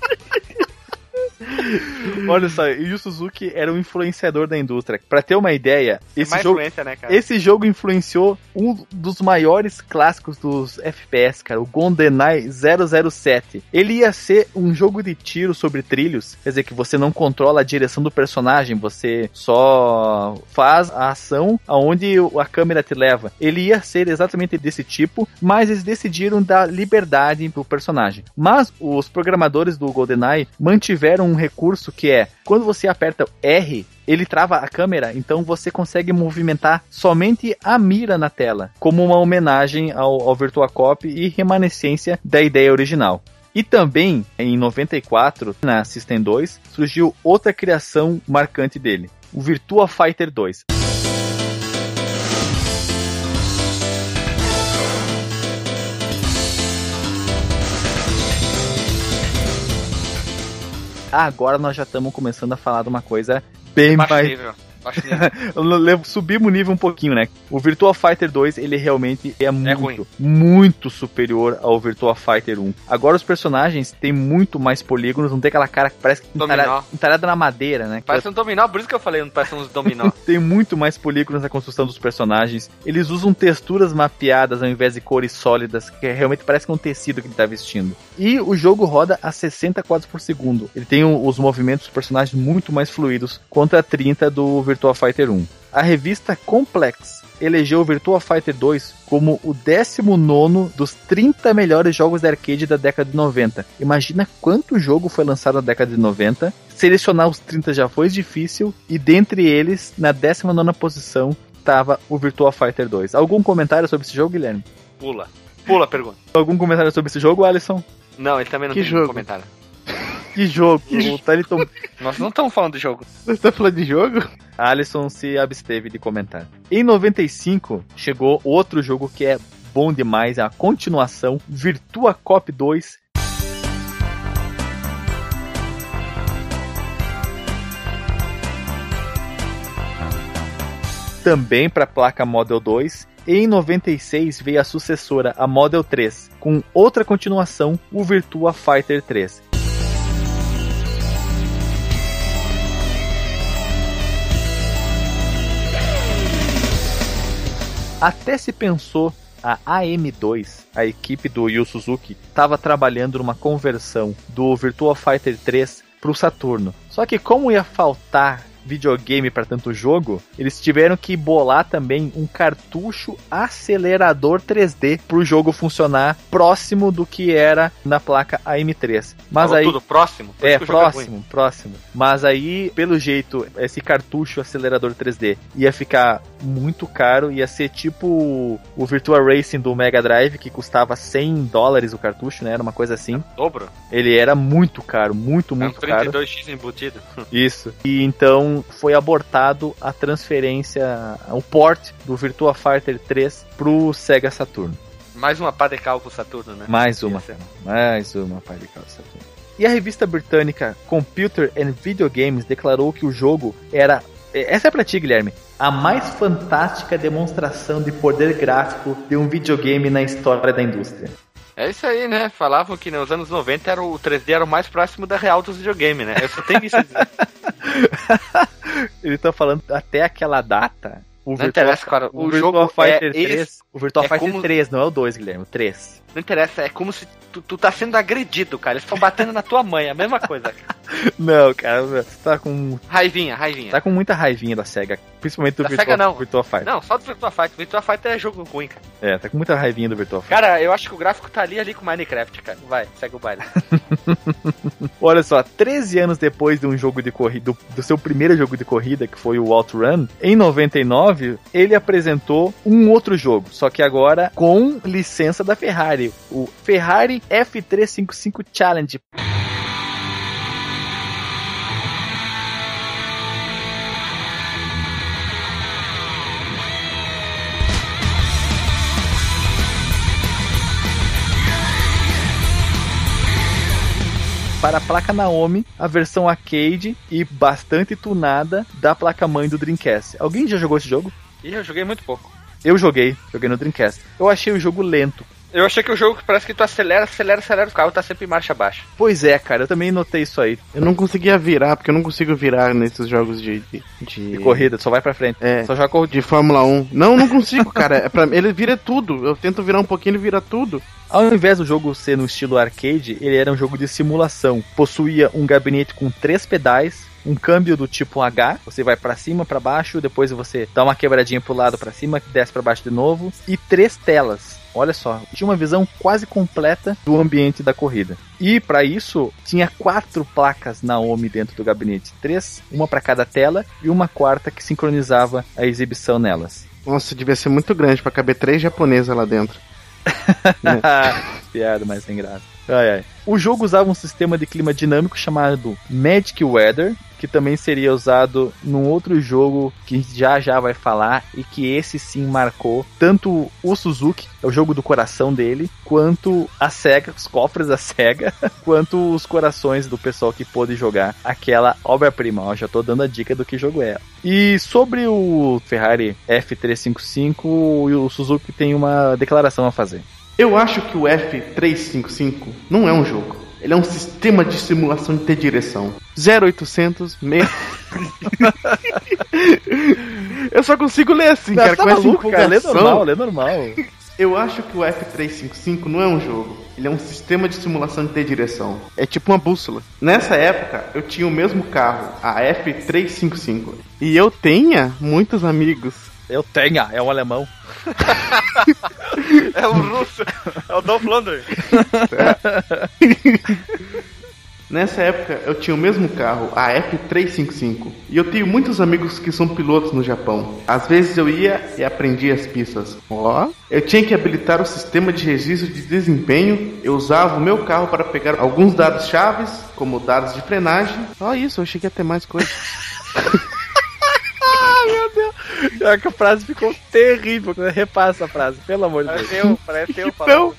Olha só, e o Suzuki era um influenciador da indústria. Para ter uma ideia, é esse, jogo, né, esse jogo influenciou um dos maiores clássicos dos FPS, cara, o GoldenEye 007. Ele ia ser um jogo de tiro sobre trilhos, quer dizer que você não controla a direção do personagem, você só faz a ação aonde a câmera te leva. Ele ia ser exatamente desse tipo, mas eles decidiram dar liberdade pro personagem. Mas os programadores do GoldenEye mantiveram um recurso que é quando você aperta R, ele trava a câmera, então você consegue movimentar somente a mira na tela, como uma homenagem ao, ao Virtua Cop e remanescência da ideia original. E também, em 94, na System 2, surgiu outra criação marcante dele, o Virtua Fighter 2. Agora nós já estamos começando a falar de uma coisa bem mais. Subimos o nível um pouquinho, né? O Virtua Fighter 2, ele realmente é, é muito, é muito superior ao Virtua Fighter 1. Agora os personagens têm muito mais polígonos, não tem aquela cara que parece entalhada, entalhada na madeira, né? Parece um dominó, por isso que eu falei, não parece uns dominó. tem muito mais polígonos na construção dos personagens. Eles usam texturas mapeadas ao invés de cores sólidas, que realmente parece que é um tecido que ele tá vestindo. E o jogo roda a 60 quadros por segundo. Ele tem os movimentos dos personagens muito mais fluidos contra 30 do Virtua Fighter 1. A revista Complex elegeu o Virtua Fighter 2 como o 19 dos 30 melhores jogos de arcade da década de 90. Imagina quanto jogo foi lançado na década de 90. Selecionar os 30 já foi difícil, e dentre eles, na 19 posição, estava o Virtua Fighter 2. Algum comentário sobre esse jogo, Guilherme? Pula. Pula a pergunta. Algum comentário sobre esse jogo, Alisson? Não, ele também não que tem jogo? comentário. Que jogo? O Taliton... Nós não estamos falando de jogo. Você está falando de jogo? Alisson se absteve de comentar. Em 95, chegou outro jogo que é bom demais, é a continuação, Virtua Cop 2. Também para a placa Model 2 em 96 veio a sucessora, a Model 3, com outra continuação, o Virtua Fighter 3. Até se pensou a AM2, a equipe do Yu Suzuki, estava trabalhando numa conversão do Virtua Fighter 3 para o Saturno. Só que como ia faltar videogame para tanto jogo, eles tiveram que bolar também um cartucho acelerador 3D para o jogo funcionar próximo do que era na placa AM3. Mas Falou aí tudo próximo? Por é isso que o jogo próximo, próximo. Mas aí, pelo jeito, esse cartucho acelerador 3D ia ficar muito caro, ia ser tipo o Virtua Racing do Mega Drive que custava 100 dólares o cartucho, né? Era uma coisa assim. Dobro? Ele era muito caro, muito, É um muito caro. 32x embutido. Isso. E então foi abortado a transferência, o port do Virtua Fighter 3 pro Sega Saturn. Mais uma pá de cal pro Saturno, né? Mais uma, mais uma pá de cal Saturn. E a revista britânica Computer and Video Games declarou que o jogo era. Essa é pra ti, Guilherme. A mais fantástica demonstração de poder gráfico de um videogame na história da indústria. É isso aí, né? Falavam que nos anos 90 era o 3D era o mais próximo da real dos videogames, né? Eu só tenho isso a dizer. Ele tá falando até aquela data. O Não interessa, cara. O, O Virtua jogo Fighter é 3. esse- o Virtua é Fighter como- 3, não é o 2, Guilherme, o 3. Não interessa, é como se tu, tu tá sendo agredido, cara. Eles estão batendo na tua mãe, a mesma coisa. Não, cara, você tá com. Raivinha, raivinha. Tá com muita raivinha da SEGA. Principalmente do Da Virtua, Sega, não. Virtua Fighter. Não, só do Virtua Fighter. Virtua Fighter é jogo ruim, cara. É, tá com muita raivinha do Virtua Fighter. Cara, eu acho que o gráfico tá ali, ali com Minecraft, cara. Vai, segue o baile. Olha só, 13 anos depois de um jogo de corrida, do, do seu primeiro jogo de corrida, que foi o OutRun, em 99, ele apresentou um outro jogo, só que agora com licença da Ferrari, o Ferrari F355 Challenge. Para a placa Naomi, a versão arcade e bastante tunada da placa mãe do Dreamcast. Alguém já jogou esse jogo? Ih, eu joguei muito pouco. Eu joguei, joguei no Dreamcast. Eu achei o jogo lento. Eu achei que o jogo parece que tu acelera, acelera, acelera, o carro tá sempre em marcha baixa. Pois é, cara, eu também notei isso aí. Eu não conseguia virar, porque eu não consigo virar nesses jogos de. de, de- De corrida, só vai pra frente. É. Só joga corrida. de Fórmula 1. Não, não consigo, cara. É pra, ele vira tudo. Eu tento virar um pouquinho, ele vira tudo. Ao invés do jogo ser no estilo arcade, ele era um jogo de simulação. Possuía um gabinete com três pedais, um câmbio do tipo H, você vai pra cima, pra baixo, depois você dá uma quebradinha pro lado pra cima, desce pra baixo de novo, e três telas. Olha só, tinha uma visão quase completa do ambiente da corrida. E para isso tinha quatro placas Naomi dentro do gabinete, três, uma para cada tela e uma quarta que sincronizava a exibição nelas. Nossa, devia ser muito grande pra caber três japonesas lá dentro. Piada, mas sem graça. Ai, ai. O jogo usava um sistema de clima dinâmico chamado Magic Weather, que também seria usado num outro jogo que já já vai falar e que esse sim marcou tanto o Suzuki, é o jogo do coração dele, quanto a SEGA, os cofres da SEGA, quanto os corações do pessoal que pôde jogar aquela obra-prima. Já tô dando a dica do que jogo é. E sobre o Ferrari F355, o Suzuki tem uma declaração a fazer. Eu acho que o F355 não é um jogo. Ele é um sistema de simulação de ter direção. 0800 6... Eu só consigo ler assim, não, cara, tá com maluco, essa empolgação. Lê normal, lê normal. Eu acho que o F355 não é um jogo. Ele é um sistema de simulação de ter direção. É tipo uma bússola. Nessa época, eu tinha o mesmo carro, a F355. E eu tinha muitos amigos. Eu tenha, é um alemão. é o russo. É o Dolph Lundgren. Nessa época eu tinha o mesmo carro, a F355, e eu tenho muitos amigos que são pilotos no Japão. Às vezes eu ia e aprendia as pistas. Ó, oh. eu tinha que habilitar o sistema de registro de desempenho. Eu usava o meu carro para pegar alguns dados chaves, como dados de frenagem. Só isso, eu achei que ia ter mais coisa. meu Deus. Pior que a frase ficou terrível. Repassa a frase, pelo amor de Deus. Eu, parece eu então...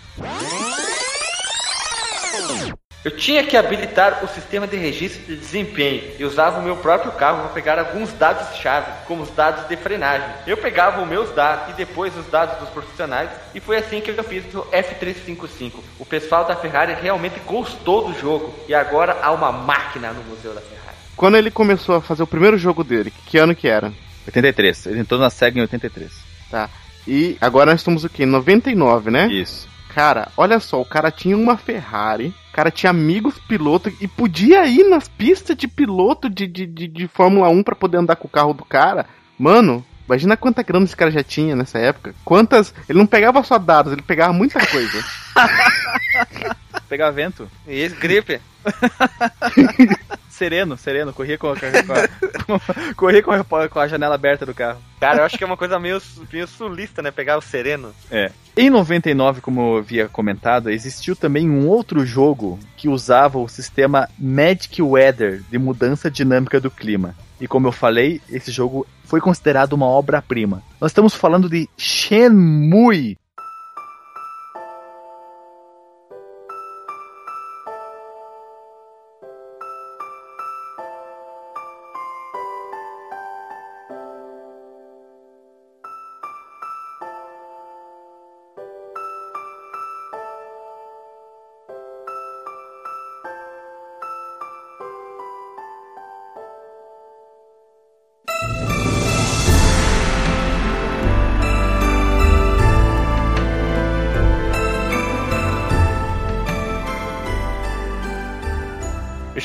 Eu tinha que habilitar o sistema de registro de desempenho e usava o meu próprio carro para pegar alguns dados-chave, como os dados de frenagem. Eu pegava os meus dados e depois os dados dos profissionais e foi assim que eu fiz o F355. O pessoal da Ferrari realmente gostou do jogo e agora há uma máquina no Museu da Ferrari. Quando ele começou a fazer o primeiro jogo dele, que ano que era? 83. Ele entrou na SEGA em 83. Tá. E agora nós estamos o quê? 99, né? Isso. Cara, olha só, o cara tinha uma Ferrari, o cara tinha amigos pilotos e podia ir nas pistas de piloto de, de, de, de Fórmula 1 para poder andar com o carro do cara. Mano, imagina quanta grana esse cara já tinha nessa época. Quantas. Ele não pegava só dados, ele pegava muita coisa. Pegar vento. Isso, gripe. sereno, sereno, corria com, com, a, corria com a, com a janela aberta do carro. Cara, eu acho que é uma coisa meio, meio sulista, né? Pegar o sereno. É. Em 99, como eu havia comentado, existiu também um outro jogo que usava o sistema Magic Weather de mudança dinâmica do clima. E como eu falei, esse jogo foi considerado uma obra-prima. Nós estamos falando de Shenmue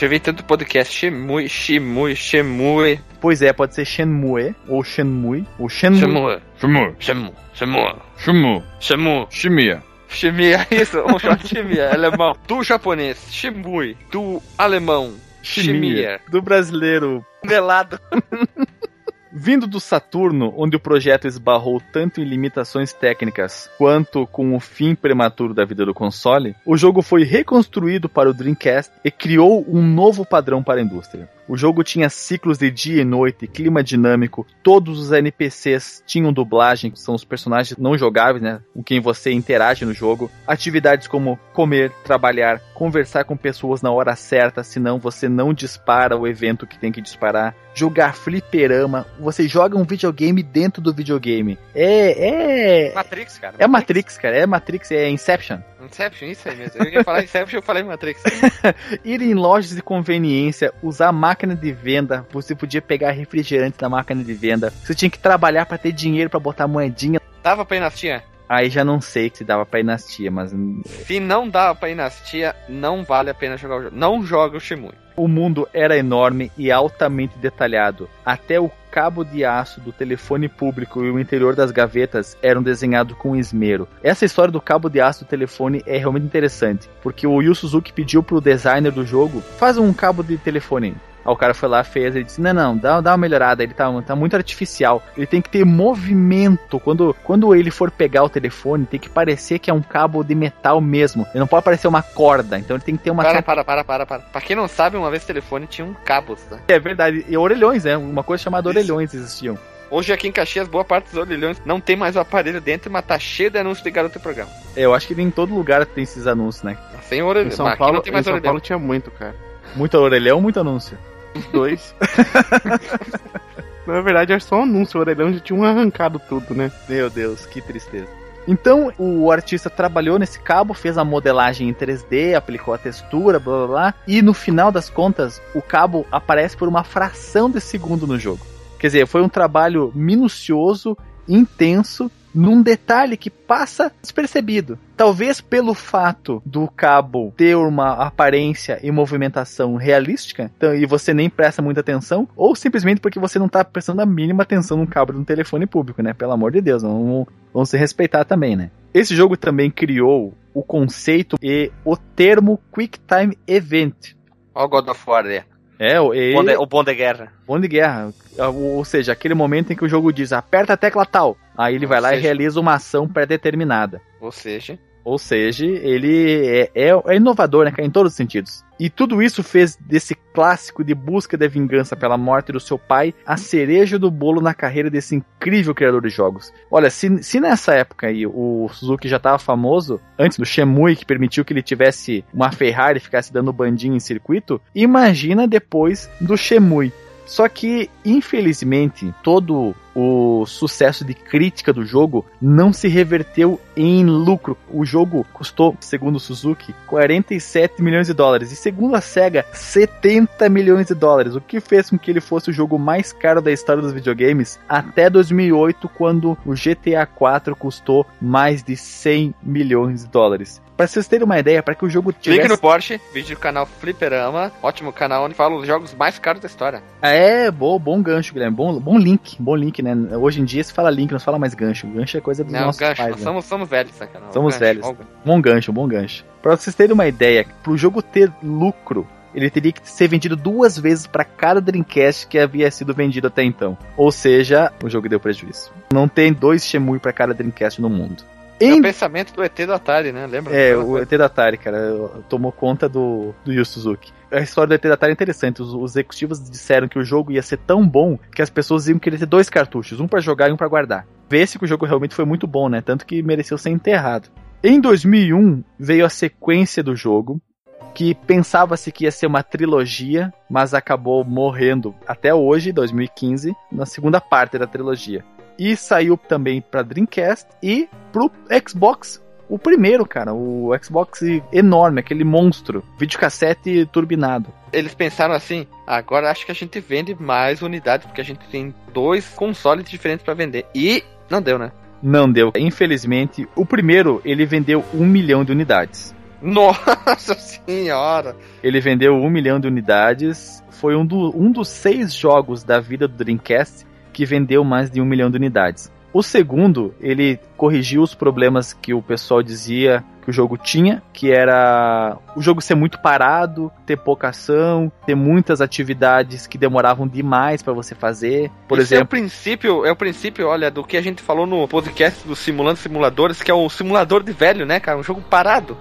já vi tanto podcast Shemui, Shimui, Shemui. Pois é, pode ser Shenmue, ou Shenmue, ou Shenmue. Shenmue. Shenmue. Shenmue. Shenmue. Shenmue. Shenmue. Shimia. Shimia, isso, um short Shimia, alemão. Do japonês, Shimui. Do alemão, Shimia. Do brasileiro, melado. Vindo do Saturno, onde o projeto esbarrou tanto em limitações técnicas quanto com o fim prematuro da vida do console, o jogo foi reconstruído para o Dreamcast e criou um novo padrão para a indústria. O jogo tinha ciclos de dia e noite, clima dinâmico, todos os NPCs tinham dublagem, que são os personagens não jogáveis, né? Com quem você interage no jogo. Atividades como comer, trabalhar, conversar com pessoas na hora certa, senão você não dispara o evento que tem que disparar. Jogar fliperama, você joga um videogame dentro do videogame. É. É. Matrix, cara. É Matrix, cara. É Matrix, é Inception. Inception, isso aí mesmo. Eu ia falar Inception, eu falei Matrix. Ir em lojas de conveniência, usar máquina de venda, você podia pegar refrigerante na máquina de venda. Você tinha que trabalhar para ter dinheiro para botar moedinha. Dava pra ir nas tia? Aí já não sei se dava pra ir nas tia, mas. Se não dava pra ir nas tia, não vale a pena jogar o jogo. Não joga o Shimui. O mundo era enorme e altamente detalhado. Até o cabo de aço do telefone público e o interior das gavetas eram desenhados com esmero. Essa história do cabo de aço do telefone é realmente interessante, porque o Yu Suzuki pediu pro designer do jogo: faz um cabo de telefone Aí o cara foi lá, fez, ele disse, não, não, dá, dá uma melhorada, ele tá, tá muito artificial. Ele tem que ter movimento. Quando, quando ele for pegar o telefone, tem que parecer que é um cabo de metal mesmo. Ele não pode parecer uma corda, então ele tem que ter uma... Para, para, para, para, para. Pra quem não sabe, uma vez o telefone tinha um cabo, tá? É verdade, e orelhões, né? Uma coisa chamada Isso. orelhões existiam. Hoje aqui em Caxias, boa parte dos orelhões não tem mais o aparelho dentro, mas tá cheio de anúncios de garoto programa. É, eu acho que em todo lugar tem esses anúncios, né? Sem orelhão. Em São, Paulo, tem mais em São Paulo tinha muito, cara. Muito orelhão ou muito anúncio? Os dois. Na verdade, é só um anúncio. O orelhão já tinha arrancado tudo, né? Meu Deus, que tristeza. Então, o artista trabalhou nesse cabo, fez a modelagem em 3D, aplicou a textura, blá blá blá, e no final das contas, o cabo aparece por uma fração de segundo no jogo. Quer dizer, foi um trabalho minucioso, intenso, num detalhe que passa despercebido. Talvez pelo fato do cabo ter uma aparência e movimentação realística, então, e você nem presta muita atenção, ou simplesmente porque você não está prestando a mínima atenção no cabo de um telefone público, né? Pelo amor de Deus, vamos, vamos se respeitar também, né? Esse jogo também criou o conceito e o termo Quick Time Event. Olha o God of War, né? É, o, de, o bom de guerra. Bom de guerra. Ou seja, aquele momento em que o jogo diz aperta a tecla tal. Aí ele ou vai lá seja, e realiza uma ação pré-determinada. Ou seja, ou seja, ele é, é, é, inovador, né, em todos os sentidos. E tudo isso fez desse clássico de busca da vingança pela morte do seu pai a cereja do bolo na carreira desse incrível criador de jogos. Olha, se, se nessa época aí o Suzuki já estava famoso, antes do Shemui, que permitiu que ele tivesse uma Ferrari e ficasse dando bandinha em circuito, imagina depois do Shemui. Só que, infelizmente, todo o sucesso de crítica do jogo não se reverteu em lucro. O jogo custou, segundo Suzuki, 47 milhões de dólares e segundo a Sega, 70 milhões de dólares, o que fez com que ele fosse o jogo mais caro da história dos videogames até 2008, quando o GTA 4 custou mais de 100 milhões de dólares. Para vocês terem uma ideia, para que o jogo tivesse... Link no Porsche, vídeo do canal Fliperama, ótimo canal onde fala os jogos mais caros da história. É, bom, bom gancho, Guilherme, bom, bom link, bom link, né? Hoje em dia se fala link, não se fala mais gancho. Gancho é coisa dos não, nossos gancho, pais. Né? Somos, somos velhos, sacanagem. Somos gancho, velhos. Bom gancho, bom gancho. Para vocês terem uma ideia, para o jogo ter lucro, ele teria que ser vendido duas vezes para cada Dreamcast que havia sido vendido até então. Ou seja, o jogo deu prejuízo. Não tem dois Shemui para cada Dreamcast no mundo. Em... É o pensamento do ET do Atari, né? Lembra? É, o ET do Atari, cara, tomou conta do, do Yu Suzuki. A história do ET do Atari é interessante. Os, os, executivos disseram que o jogo ia ser tão bom que as pessoas iam querer ter dois cartuchos, um para jogar e um para guardar. Vê-se que o jogo realmente foi muito bom, né? Tanto que mereceu ser enterrado. Em 2001 veio a sequência do jogo, que pensava-se que ia ser uma trilogia, mas acabou morrendo até hoje, 2015, na segunda parte da trilogia. E saiu também para Dreamcast e pro Xbox o primeiro, cara, o Xbox enorme, aquele monstro, videocassete turbinado. Eles pensaram assim: agora acho que a gente vende mais unidades, porque a gente tem dois consoles diferentes para vender. E não deu, né? Não deu. Infelizmente, o primeiro ele vendeu um milhão de unidades. Nossa senhora! Ele vendeu um milhão de unidades. Foi um, do, um dos seis jogos da vida do Dreamcast que vendeu mais de um milhão de unidades. O segundo, ele corrigiu os problemas que o pessoal dizia que o jogo tinha, que era o jogo ser muito parado, ter pouca ação, ter muitas atividades que demoravam demais para você fazer. Por Isso exemplo, é o princípio, é o princípio, olha, do que a gente falou no podcast do Simulando Simuladores, que é o simulador de velho, né, cara, um jogo parado.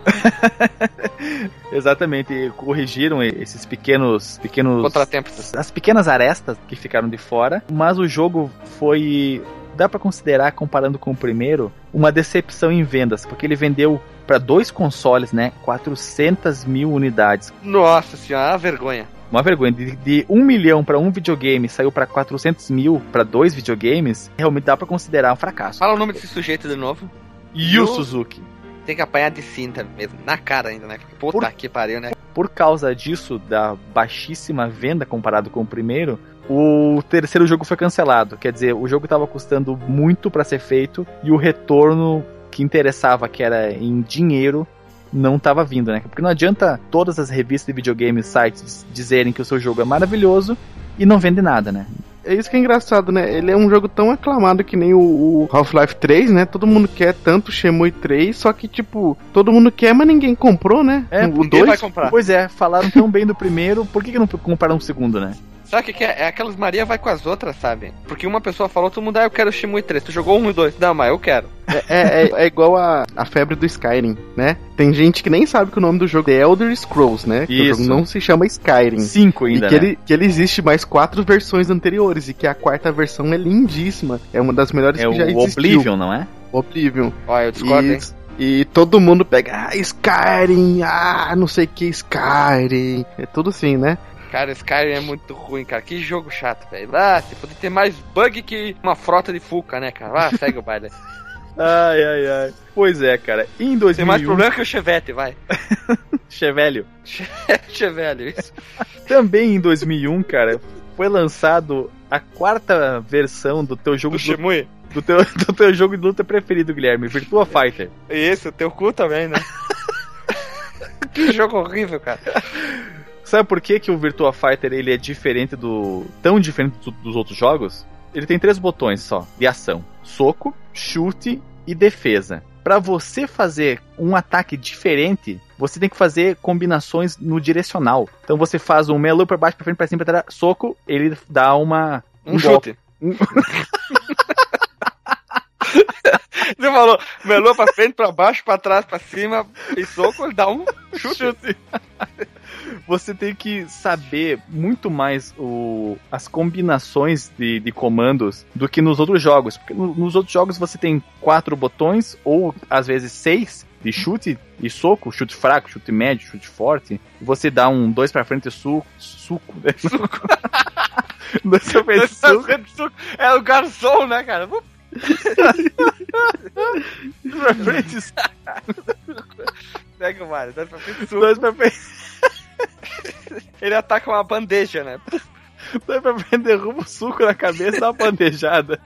Exatamente, corrigiram esses pequenos pequenos contratempos, as pequenas arestas que ficaram de fora, mas o jogo foi dá para considerar, comparando com o primeiro, uma decepção em vendas, porque ele vendeu para dois consoles, né, 400 mil unidades. Nossa senhora, uma vergonha. Uma vergonha. De, de 1 milhão para um videogame saiu para 400 mil para dois videogames, realmente dá para considerar um fracasso. Fala o nome desse sujeito de novo. Yu Suzuki. Tem que apanhar de cinta mesmo, na cara ainda, né? Puta por, que pariu, né? Por causa disso, da baixíssima venda comparado com o primeiro, o terceiro jogo foi cancelado. Quer dizer, o jogo estava custando muito para ser feito e o retorno que interessava, que era em dinheiro, não estava vindo, né? Porque não adianta todas as revistas de videogame sites dizerem que o seu jogo é maravilhoso e não vende nada, né? É isso que é engraçado, né? Ele é um jogo tão aclamado que nem o, o Half-Life 3, né? Todo mundo quer tanto Shenmue 3, só que, tipo, todo mundo quer, mas ninguém comprou, né? É, o 2 vai comprar. Pois é, falaram tão bem do primeiro, por que, que não compraram um segundo, né? Sabe o que, que, é? É aquelas Maria vai com as outras, sabe? Porque uma pessoa falou, todo mundo, ah, eu quero o Shimui 3. Tu jogou um e dois. Não, mas eu quero. É, é, é, é, igual a, a febre do Skyrim, né? Tem gente que nem sabe que o nome do jogo é Elder Scrolls, né? Que Isso. o jogo não se chama Skyrim. Cinco ainda, e que, né? ele, que ele existe mais quatro versões anteriores e que a quarta versão é lindíssima. É uma das melhores é que já existiu. É o Oblivion, não é? Oblivion. Olha, eu discordo, e, hein? E todo mundo pega, ah, Skyrim, ah, não sei que Skyrim. É tudo assim, né? Cara, Skyrim é muito ruim, cara. Que jogo chato, velho. Ah, você pode ter mais bug que uma frota de Fuca, né, cara? Ah, segue o baile. Ai, ai, ai. Pois é, cara. Em 2001... Tem mais problema que o Chevette, vai. Chevelho. Chevelho, isso. Também em 2001, cara, foi lançado a quarta versão do teu jogo... Do Shimui? Do teu, do teu jogo de luta preferido, Guilherme, Virtua Fighter. Isso, o teu cu também, né? que jogo horrível, cara. Sabe por que, que o Virtua Fighter ele é diferente do. tão diferente do, dos outros jogos? Ele tem três botões só de ação: soco, chute e defesa. Para você fazer um ataque diferente, você tem que fazer combinações no direcional. Então você faz um melu para baixo, para frente, para cima, para trás, soco, ele dá uma um, um chute. Um... Você falou melou pra frente, pra baixo, pra trás, pra cima e soco, ele dá um chute. chute. Você tem que saber muito mais o, as combinações de, de comandos do que nos outros jogos. Porque no, nos outros jogos você tem quatro botões, ou às vezes seis, de chute e soco, chute fraco, chute médio, chute forte. Você dá um dois pra frente e suco. Suco, né? Suco. dois pra frente, suco. suco. É o garçom, né, cara? pra frente, Pega o Mario, dois pra frente, suco. Dois pra frente. Ele ataca uma bandeja, né? Daí frente, derruba o suco na cabeça e dá uma bandejada.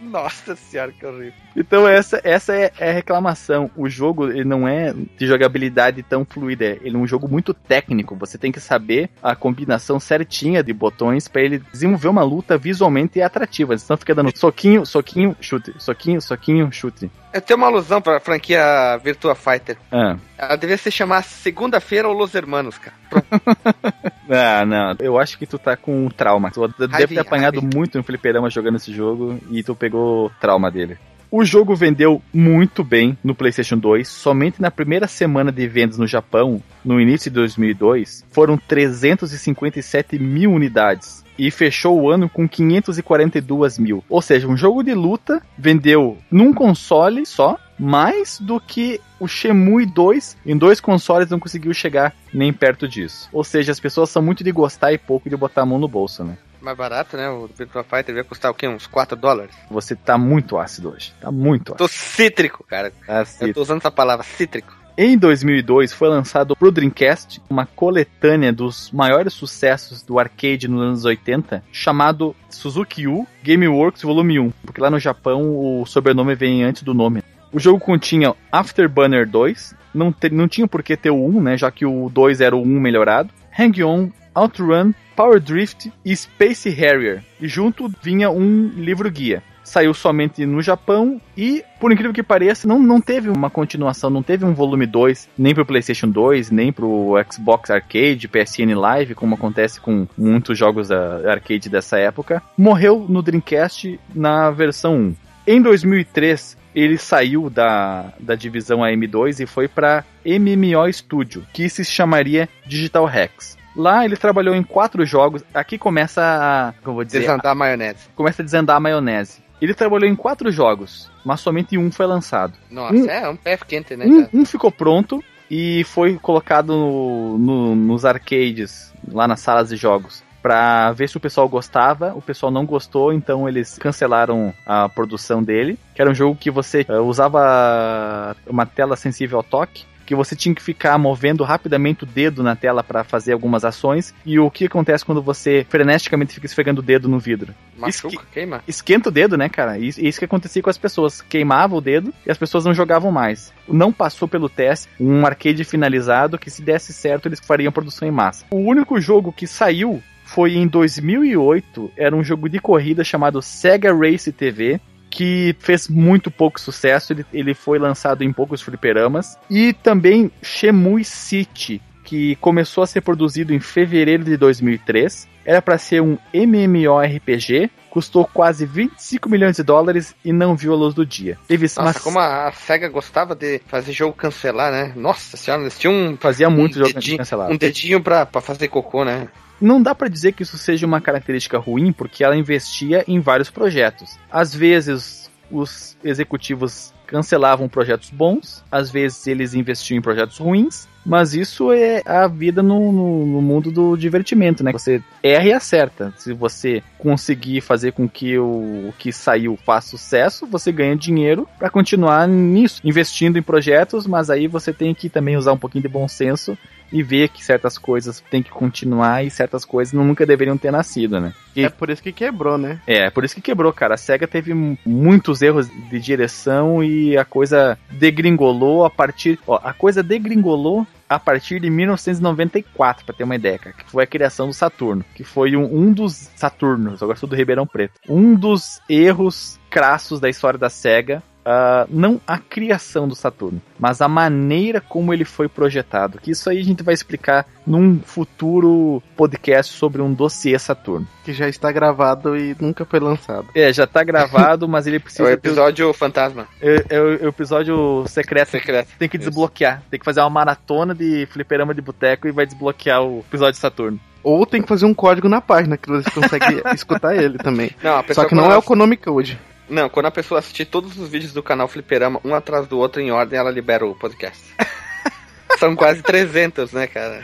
Nossa senhora, que horrível. Então essa, essa é, é, a reclamação. O jogo ele não é de jogabilidade tão fluida, ele é um jogo muito técnico. Você tem que saber a combinação certinha de botões para ele desenvolver uma luta visualmente atrativa. Senão fica dando soquinho, soquinho, chute, soquinho, soquinho, chute. Eu tenho uma alusão pra franquia Virtua Fighter. Ah. Ela devia se chamar Segunda-feira ou Los Hermanos, cara. ah, não. Eu acho que tu tá com trauma. Tu deve ter apanhado muito no fliperama jogando esse jogo e tu pegou trauma dele. O jogo vendeu muito bem no PlayStation 2. Somente na primeira semana de vendas no Japão, no início de 2002, foram 357 mil unidades e fechou o ano com 542 mil. Ou seja, um jogo de luta vendeu num console só mais do que o Shemui 2 em dois consoles não conseguiu chegar nem perto disso. Ou seja, as pessoas são muito de gostar e pouco de botar a mão no bolso, né? Mais barato, né? O Virtua Fighter vai custar o quê? Uns 4 dólares? Você tá muito ácido hoje. Tá muito ácido. Tô cítrico, cara. Tá cítrico. Eu tô usando essa palavra, cítrico. Em 2002 foi lançado pro Dreamcast uma coletânea dos maiores sucessos do arcade nos anos 80, chamado Suzuki U Gameworks Volume 1, porque lá no Japão o sobrenome vem antes do nome. O jogo continha Afterburner 2, não, te, não tinha por que ter o 1, né, já que o 2 era o 1 melhorado. Hang-On, Outrun, Power Drift e Space Harrier. E junto vinha um livro guia saiu somente no Japão e, por incrível que pareça, não, não teve uma continuação, não teve um volume 2, nem pro PlayStation 2, nem pro Xbox Arcade, PSN Live, como acontece com muitos jogos da arcade dessa época. Morreu no Dreamcast na versão 1. Em 2003, ele saiu da, da divisão AM2 e foi para MMO Studio, que se chamaria Digital Rex. Lá ele trabalhou em quatro jogos. Aqui começa a. Como vou dizer? Desandar a maionese. Começa a desandar a maionese. Ele trabalhou em quatro jogos, mas somente um foi lançado. Nossa, um, é um pé quente, né? Um, um, ficou pronto e foi colocado no, no, nos arcades, lá nas salas de jogos para ver se o pessoal gostava. O pessoal não gostou, então eles cancelaram a produção dele. Que era um jogo que você uh, usava uma tela sensível ao toque que você tinha que ficar movendo rapidamente o dedo na tela para fazer algumas ações. E o que acontece quando você freneticamente fica esfregando o dedo no vidro? Machuca, Esque queima. Esquenta o dedo, né, cara? E isso que acontecia com as pessoas. Queimava o dedo e as pessoas não jogavam mais. Não passou pelo teste um arcade finalizado que se desse certo eles fariam produção em massa. O único jogo que saiu foi em 2008, era um jogo de corrida chamado Sega Race TV, que fez muito pouco sucesso, ele, ele foi lançado em poucos fliperamas. E também Shemui City, que começou a ser produzido em fevereiro de 2003. Era para ser um MMORPG, custou quase 25 milhões de dólares e não viu a luz do dia. Teve Nossa, mas... como a SEGA gostava de fazer jogo cancelar, né? Nossa senhora, eles tinham... Fazia muito um jogo dedinho, cancelado. Um dedinho pra, pra fazer cocô, né? Não dá para dizer que isso seja uma característica ruim, porque ela investia em vários projetos. Às vezes, os executivos cancelavam projetos bons, às vezes eles investiam em projetos ruins, mas isso é a vida no, no, no, mundo do divertimento, né? Você erra e acerta. Se você conseguir fazer com que o, o que saiu faça sucesso, você ganha dinheiro para continuar nisso, investindo em projetos, mas aí você tem que também usar um pouquinho de bom senso e ver que certas coisas têm que continuar e certas coisas nunca deveriam ter nascido, né? E... É por isso que quebrou, né? É, é por isso que quebrou, cara. A SEGA teve muitos erros de direção e a coisa degringolou a partir. Ó, a coisa degringolou a partir de 1994, para ter uma ideia, cara, que foi a criação do Saturno, que foi um, um dos Saturnos, agora sou do Ribeirão Preto, um dos erros crassos da história da SEGA Uh, não a criação do Saturno, mas a maneira como ele foi projetado. Que isso aí a gente vai explicar num futuro podcast sobre um dossiê Saturno. Que já está gravado e nunca foi lançado. É, já está gravado, mas ele precisa. É o episódio ter... fantasma. É, é, o episódio secreto. secreto. Tem que desbloquear. Isso. Tem que fazer uma maratona de fliperama de boteco e vai desbloquear o episódio Saturno. Ou tem que fazer um código na página que você consegue escutar ele também. Não, Só que não é o Konami Code. Não, quando a pessoa assistir todos os vídeos do canal Fliperama, um atrás do outro em ordem, ela libera o podcast. São quase 300, né, cara?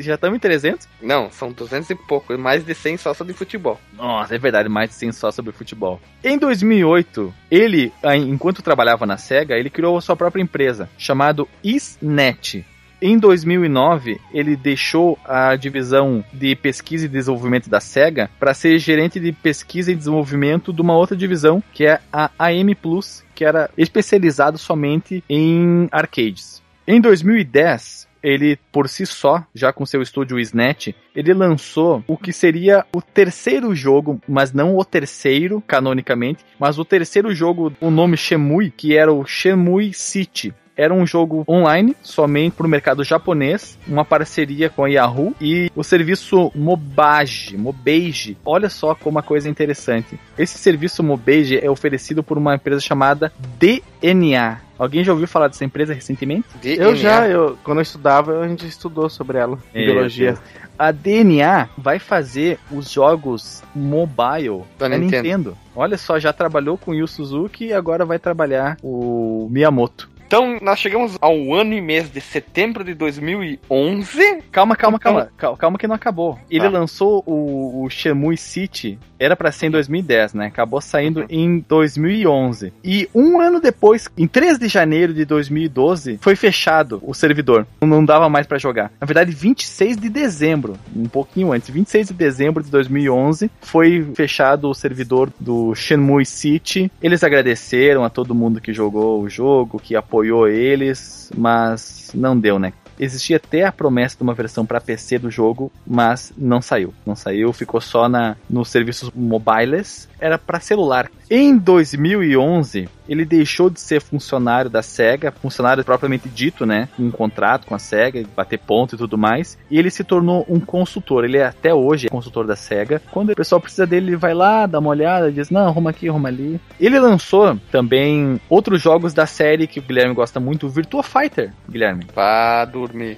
Já estamos em 300? Não, são 200 e pouco, mais de 100 só sobre futebol. Nossa, é verdade, mais de 100 só sobre futebol. Em 2008, ele, enquanto trabalhava na SEGA, ele criou a sua própria empresa, chamado Isnet. Em 2009, ele deixou a divisão de pesquisa e desenvolvimento da SEGA para ser gerente de pesquisa e desenvolvimento de uma outra divisão, que é a AM Plus, que era especializado somente em arcades. Em 2010, ele por si só, já com seu estúdio Isnet, ele lançou o que seria o terceiro jogo, mas não o terceiro canonicamente, mas o terceiro jogo, o nome Shemui, que era o Shemui City era um jogo online, somente para o mercado japonês, uma parceria com a Yahoo e o serviço Mobage, Mobage. Olha só como uma coisa interessante. Esse serviço Mobage é oferecido por uma empresa chamada DNA. Alguém já ouviu falar dessa empresa recentemente? DNA. Eu já, eu, quando eu estudava, a gente estudou sobre ela, é, biologia. A DNA vai fazer os jogos mobile da Nintendo. Nintendo. Olha só, já trabalhou com o Yu Suzuki e agora vai trabalhar o Miyamoto. Então, nós chegamos ao ano e mês de setembro de 2011. Calma, calma, calma. Calma, calma que não acabou. Ele tá. lançou o, o Shemui City, era para ser em 2010, né? Acabou saindo uhum. em 2011. E um ano depois, em 3 de janeiro de 2012, foi fechado o servidor. Não dava mais para jogar. Na verdade, 26 de dezembro, um pouquinho antes, 26 de dezembro de 2011, foi fechado o servidor do Shenmue City. Eles agradeceram a todo mundo que jogou o jogo, que apoiou apoiou eles, mas não deu, né? Existia até a promessa de uma versão para PC do jogo, mas não saiu. Não saiu, ficou só na nos serviços mobiles. Era para celular. Em 2011, ele deixou de ser funcionário da SEGA, funcionário propriamente dito, né? Um contrato com a SEGA, bater ponto e tudo mais. E ele se tornou um consultor. Ele é até hoje consultor da SEGA. Quando o pessoal precisa dele, ele vai lá, dá uma olhada, diz: Não, arruma aqui, arruma ali. Ele lançou também outros jogos da série que o Guilherme gosta muito, o Virtua Fighter, Guilherme. Vá dormir.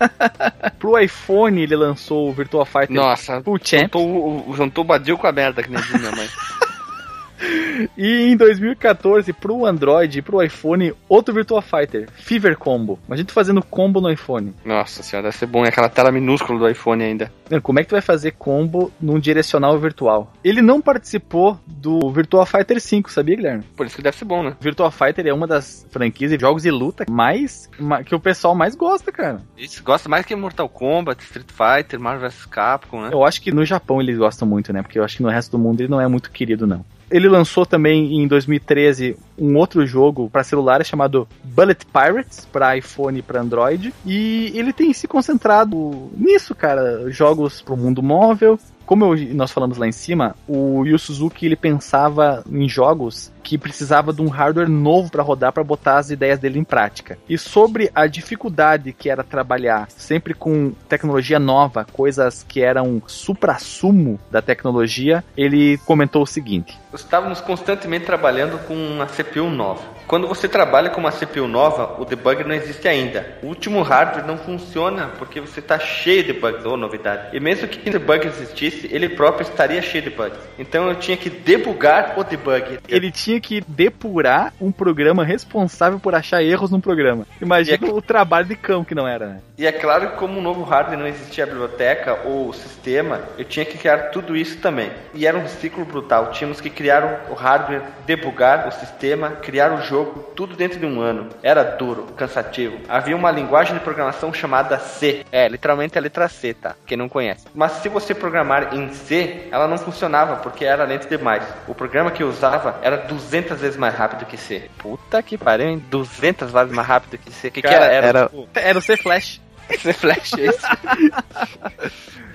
Pro iPhone, ele lançou o Virtua Fighter. Nossa, o Champ. Juntou, juntou o Badil com a merda que nem minha mãe. E em 2014, pro Android e pro iPhone, outro Virtua Fighter, Fever Combo. A gente fazendo combo no iPhone. Nossa senhora, deve ser bom. É aquela tela minúscula do iPhone ainda. Como é que tu vai fazer combo num direcional virtual? Ele não participou do Virtua Fighter 5, sabia, Guilherme? Por isso que deve ser bom, né? Virtua Fighter é uma das franquias de jogos de luta mais que o pessoal mais gosta, cara. Isso, gosta mais que Mortal Kombat, Street Fighter, Marvel vs Capcom, né? Eu acho que no Japão eles gostam muito, né? Porque eu acho que no resto do mundo ele não é muito querido, não. Ele lançou também em 2013 um outro jogo para celulares chamado Bullet Pirates para iPhone e para Android. E ele tem se concentrado nisso, cara, jogos para o mundo móvel, como eu, nós falamos lá em cima, o Yu Suzuki ele pensava em jogos que precisava de um hardware novo para rodar para botar as ideias dele em prática. E sobre a dificuldade que era trabalhar sempre com tecnologia nova, coisas que eram supra-sumo da tecnologia, ele comentou o seguinte: Estávamos constantemente trabalhando com uma CPU nova. Quando você trabalha com uma CPU nova, o debug não existe ainda. O último hardware não funciona porque você está cheio de bugs ou novidade. E mesmo que o debug existisse, ele próprio estaria cheio de bugs. Então eu tinha que debugar o debug. Ele tinha que depurar um programa responsável por achar erros num programa. Imagina é... o trabalho de cão que não era, né? E é claro que como um novo hardware não existia a biblioteca ou o sistema, eu tinha que criar tudo isso também. E era um ciclo brutal. Tínhamos que criar o hardware, debugar o sistema, criar o jogo jogo, tudo dentro de um ano. Era duro, cansativo. Havia uma linguagem de programação chamada C. É, literalmente a letra C, tá? Quem não conhece. Mas se você programar em C, ela não funcionava porque era lento demais. O programa que eu usava era 200 vezes mais rápido que C. Puta que pariu, hein? 200 vezes mais rápido que C. O que, que era? Era, era, tipo... era o C Flash. C Flash, é isso.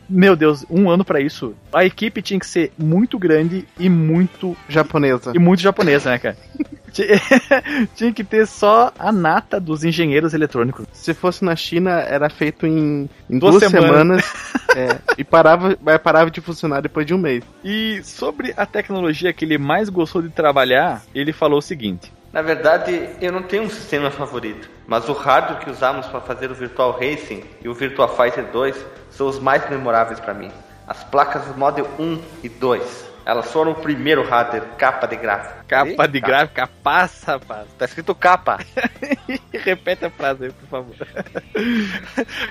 Meu Deus, um ano para isso. A equipe tinha que ser muito grande e muito japonesa. E muito japonesa, né, cara? Tinha que ter só a nata dos engenheiros eletrônicos. Se fosse na China, era feito em, em duas, duas, semanas. semanas é, e parava, parava de funcionar depois de um mês. E sobre a tecnologia que ele mais gostou de trabalhar, ele falou o seguinte. Na verdade, eu não tenho um sistema favorito, mas o hardware que usamos para fazer o Virtual Racing e o Virtua Fighter 2 são os mais memoráveis para mim. As placas Model 1 e 2 elas foram o primeiro hardware capa de gráfica. Capa de capa. gráfica, passa, rapaz. Tá escrito capa. Repete a frase aí, por favor.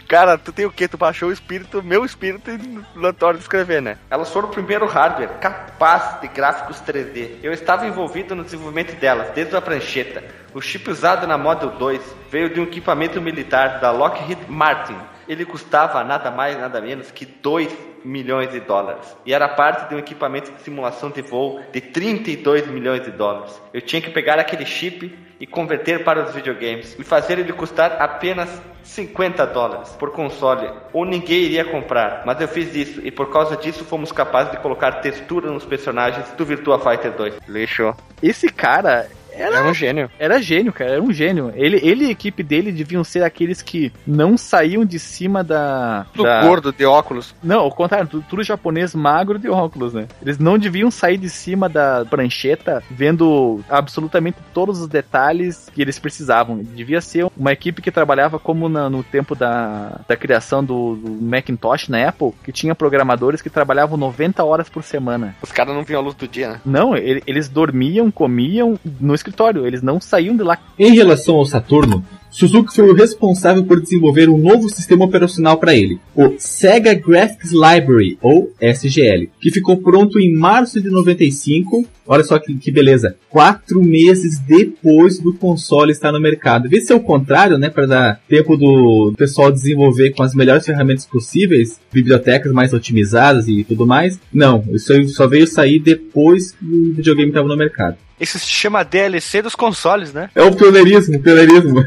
Cara, tu tem o quê? Tu baixou o espírito, meu espírito, e não hora de escrever, né? Elas foram o primeiro hardware capaz de gráficos 3D. Eu estava envolvido no desenvolvimento delas, desde a prancheta. O chip usado na Model 2 veio de um equipamento militar da Lockheed Martin. Ele custava nada mais, nada menos que 2 milhões de dólares. E era parte de um equipamento de simulação de voo de 32 milhões de dólares. Eu tinha que pegar aquele chip e converter para os videogames e fazer ele custar apenas 50 dólares por console, ou ninguém iria comprar. Mas eu fiz isso e por causa disso fomos capazes de colocar textura nos personagens do Virtua Fighter 2. Lixo. Esse cara era, era, um gênio. Era gênio, cara. Era um gênio. Ele, ele e a equipe dele deviam ser aqueles que não saíam de cima da. Do da... gordo de óculos. Não, ao contrário, tudo, tudo, japonês magro de óculos, né? Eles não deviam sair de cima da prancheta vendo absolutamente todos os detalhes que eles precisavam. Devia ser uma equipe que trabalhava como na, no tempo da, da criação do, do, Macintosh na Apple, que tinha programadores que trabalhavam 90 horas por semana. Os caras não vinham a luz do dia, né? Não, ele, eles dormiam, comiam no escritório, eles não saíam de lá. Em relação ao Saturno, Suzuki foi o responsável por desenvolver um novo sistema operacional para ele, o Sega Graphics Library, ou SGL, que ficou pronto em março de 95. Olha só que, que beleza, quatro meses depois do console estar no mercado. Vê se é o contrário, né, para dar tempo do pessoal desenvolver com as melhores ferramentas possíveis, bibliotecas mais otimizadas e tudo mais. Não, isso só veio sair depois que o videogame estava no mercado. Isso se chama DLC dos consoles, né? É o pioneirismo, o pioneirismo.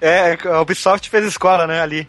é, a Ubisoft fez escola, né, ali.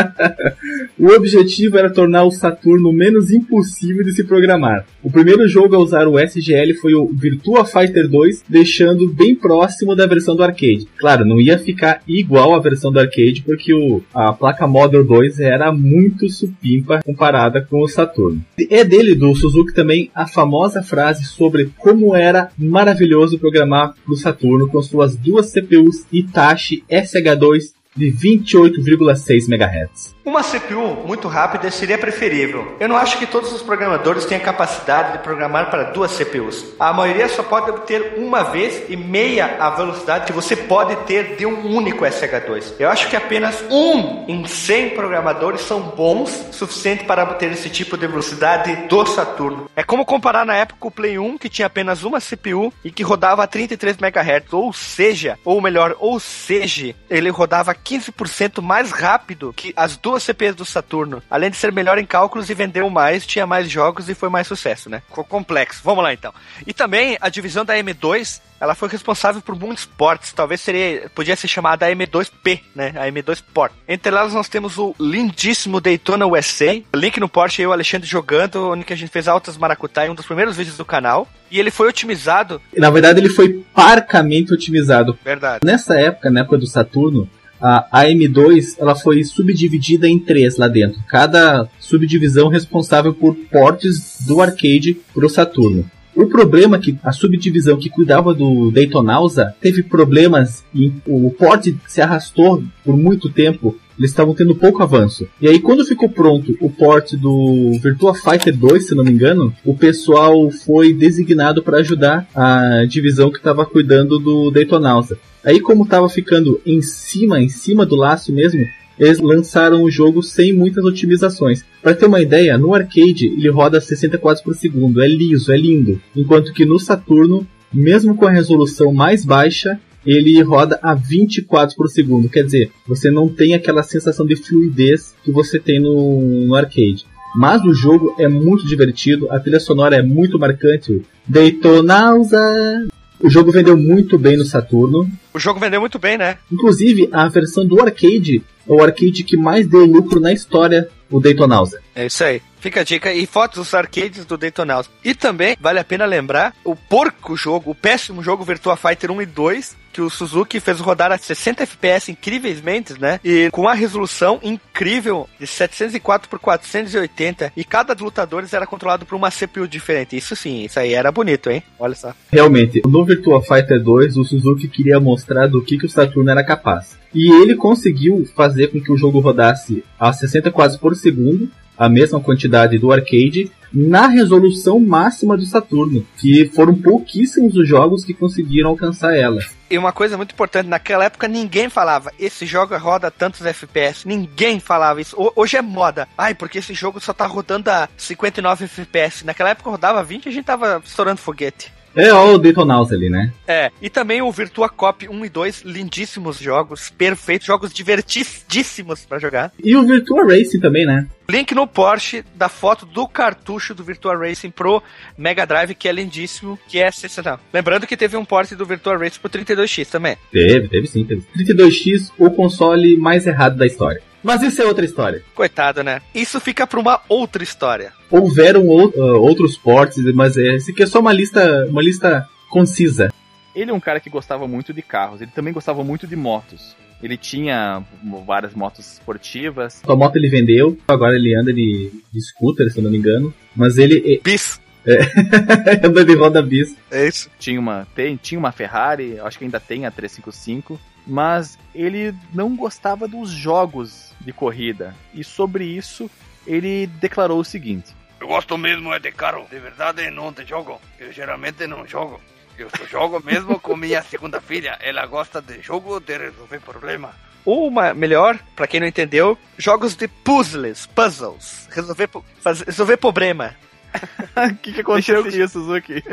o objetivo era tornar o Saturno menos impossível de se programar. O primeiro jogo a usar o SGL foi o Virtua Fighter 2, deixando bem próximo da versão do arcade. Claro, não ia ficar igual à versão do arcade, porque o, a placa Model 2 era muito supimpa comparada com o Saturno. É dele, do Suzuki, também a famosa frase sobre como como era maravilhoso programar no Saturno com suas duas CPUs Hitachi SH2 de 28,6 MHz. Uma CPU muito rápida seria preferível. Eu não acho que todos os programadores tenham capacidade de programar para duas CPUs. A maioria só pode obter uma vez e meia a velocidade que você pode ter de um único SH2. Eu acho que apenas um em 100 programadores são bons suficiente para obter esse tipo de velocidade do Saturno. É como comparar na época o Play 1 que tinha apenas uma CPU e que rodava a 33 MHz, ou seja, ou melhor, ou seja, ele rodava 15% mais rápido que as duas CPs do Saturno. Além de ser melhor em cálculos e vendeu mais, tinha mais jogos e foi mais sucesso, né? Ficou complexo. Vamos lá então. E também a divisão da M2 ela foi responsável por muitos ports. Talvez seria, podia ser chamada a M2P, né? A M2 Port. Entre elas nós temos o lindíssimo Daytona USA. Link no port eu e o Alexandre jogando, onde a gente fez altas maracutaia, um dos primeiros vídeos do canal. E ele foi otimizado. Na verdade, ele foi parcamente otimizado. Verdade. Nessa época, na época do Saturno, a AM2 ela foi subdividida em três lá dentro. Cada subdivisão responsável por portes do arcade para o Saturno. O problema é que a subdivisão que cuidava do Daytonausa teve problemas e o porte se arrastou por muito tempo. Eles estavam tendo pouco avanço. E aí, quando ficou pronto o porte do Virtua Fighter 2, se não me engano, o pessoal foi designado para ajudar a divisão que estava cuidando do Daytonausa. Aí, como estava ficando em cima, em cima do laço mesmo, eles lançaram o jogo sem muitas otimizações. Para ter uma ideia, no arcade ele roda 60 quadros por segundo, é liso, é lindo. Enquanto que no Saturno, mesmo com a resolução mais baixa, ele roda a 20 quadros por segundo. Quer dizer, você não tem aquela sensação de fluidez que você tem no, no arcade. Mas o jogo é muito divertido, a trilha sonora é muito marcante. Daytonausa! O jogo vendeu muito bem no Saturno. O jogo vendeu muito bem, né? Inclusive, a versão do arcade é o arcade que mais deu lucro na história, o Daytonausa. É isso aí. Fica a dica e fotos dos arcades do Daytonausa. E também vale a pena lembrar o porco jogo, o péssimo jogo Virtua Fighter 1 e 2, que o Suzuki fez rodar a 60 FPS incrivelmente, né? E com a resolução incrível de 704 por 480 e cada dos lutadores era controlado por uma CPU diferente. Isso sim, isso aí era bonito, hein? Olha só. Realmente, no Virtua Fighter 2, o Suzuki queria mostrar do que, que o Saturno era capaz. E ele conseguiu fazer com que o jogo rodasse a 60 quadros por segundo, a mesma quantidade do arcade, na resolução máxima do Saturno, que foram pouquíssimos os jogos que conseguiram alcançar ela. E uma coisa muito importante, naquela época ninguém falava, esse jogo roda tantos FPS. Ninguém falava isso. Hoje é moda. Ai, porque esse jogo só tá rodando a 59 FPS. Naquela época rodava 20 e a gente tava estourando foguete. É ó, o Detonauts ali, né? É, e também o Virtua Cop 1 e 2, lindíssimos jogos, perfeitos, jogos divertidíssimos para jogar. E o Virtua Racing também, né? Link no Porsche da foto do cartucho do Virtua Racing pro Mega Drive, que é lindíssimo, que é sensacional. Lembrando que teve um port do Virtua Racing pro 32X também. Teve, teve sim, teve. 32X, o console mais errado da história. Mas isso é outra história. Coitado, né? Isso fica pra uma outra história. Houveram uh, outros portes, mas é, esse aqui é só uma lista, uma lista concisa. Ele é um cara que gostava muito de carros, ele também gostava muito de motos. Ele tinha várias motos esportivas. A moto ele vendeu, agora ele anda de, de scooter, se eu não me engano. Mas ele. Bis! É, anda de roda bis. É isso. Tinha uma, tem, tinha uma Ferrari, acho que ainda tem a 355 mas ele não gostava dos jogos de corrida. E sobre isso, ele declarou o seguinte: Eu gosto mesmo é de carro, de verdade não te jogo. Eu geralmente não jogo. Eu só jogo mesmo com minha segunda filha. Ela gosta de jogo de resolver problema. Ou uma, melhor, para quem não entendeu, jogos de puzzles, puzzles, resolver, fazer, resolver problema. O que, que aconteceu com isso, Suzuki?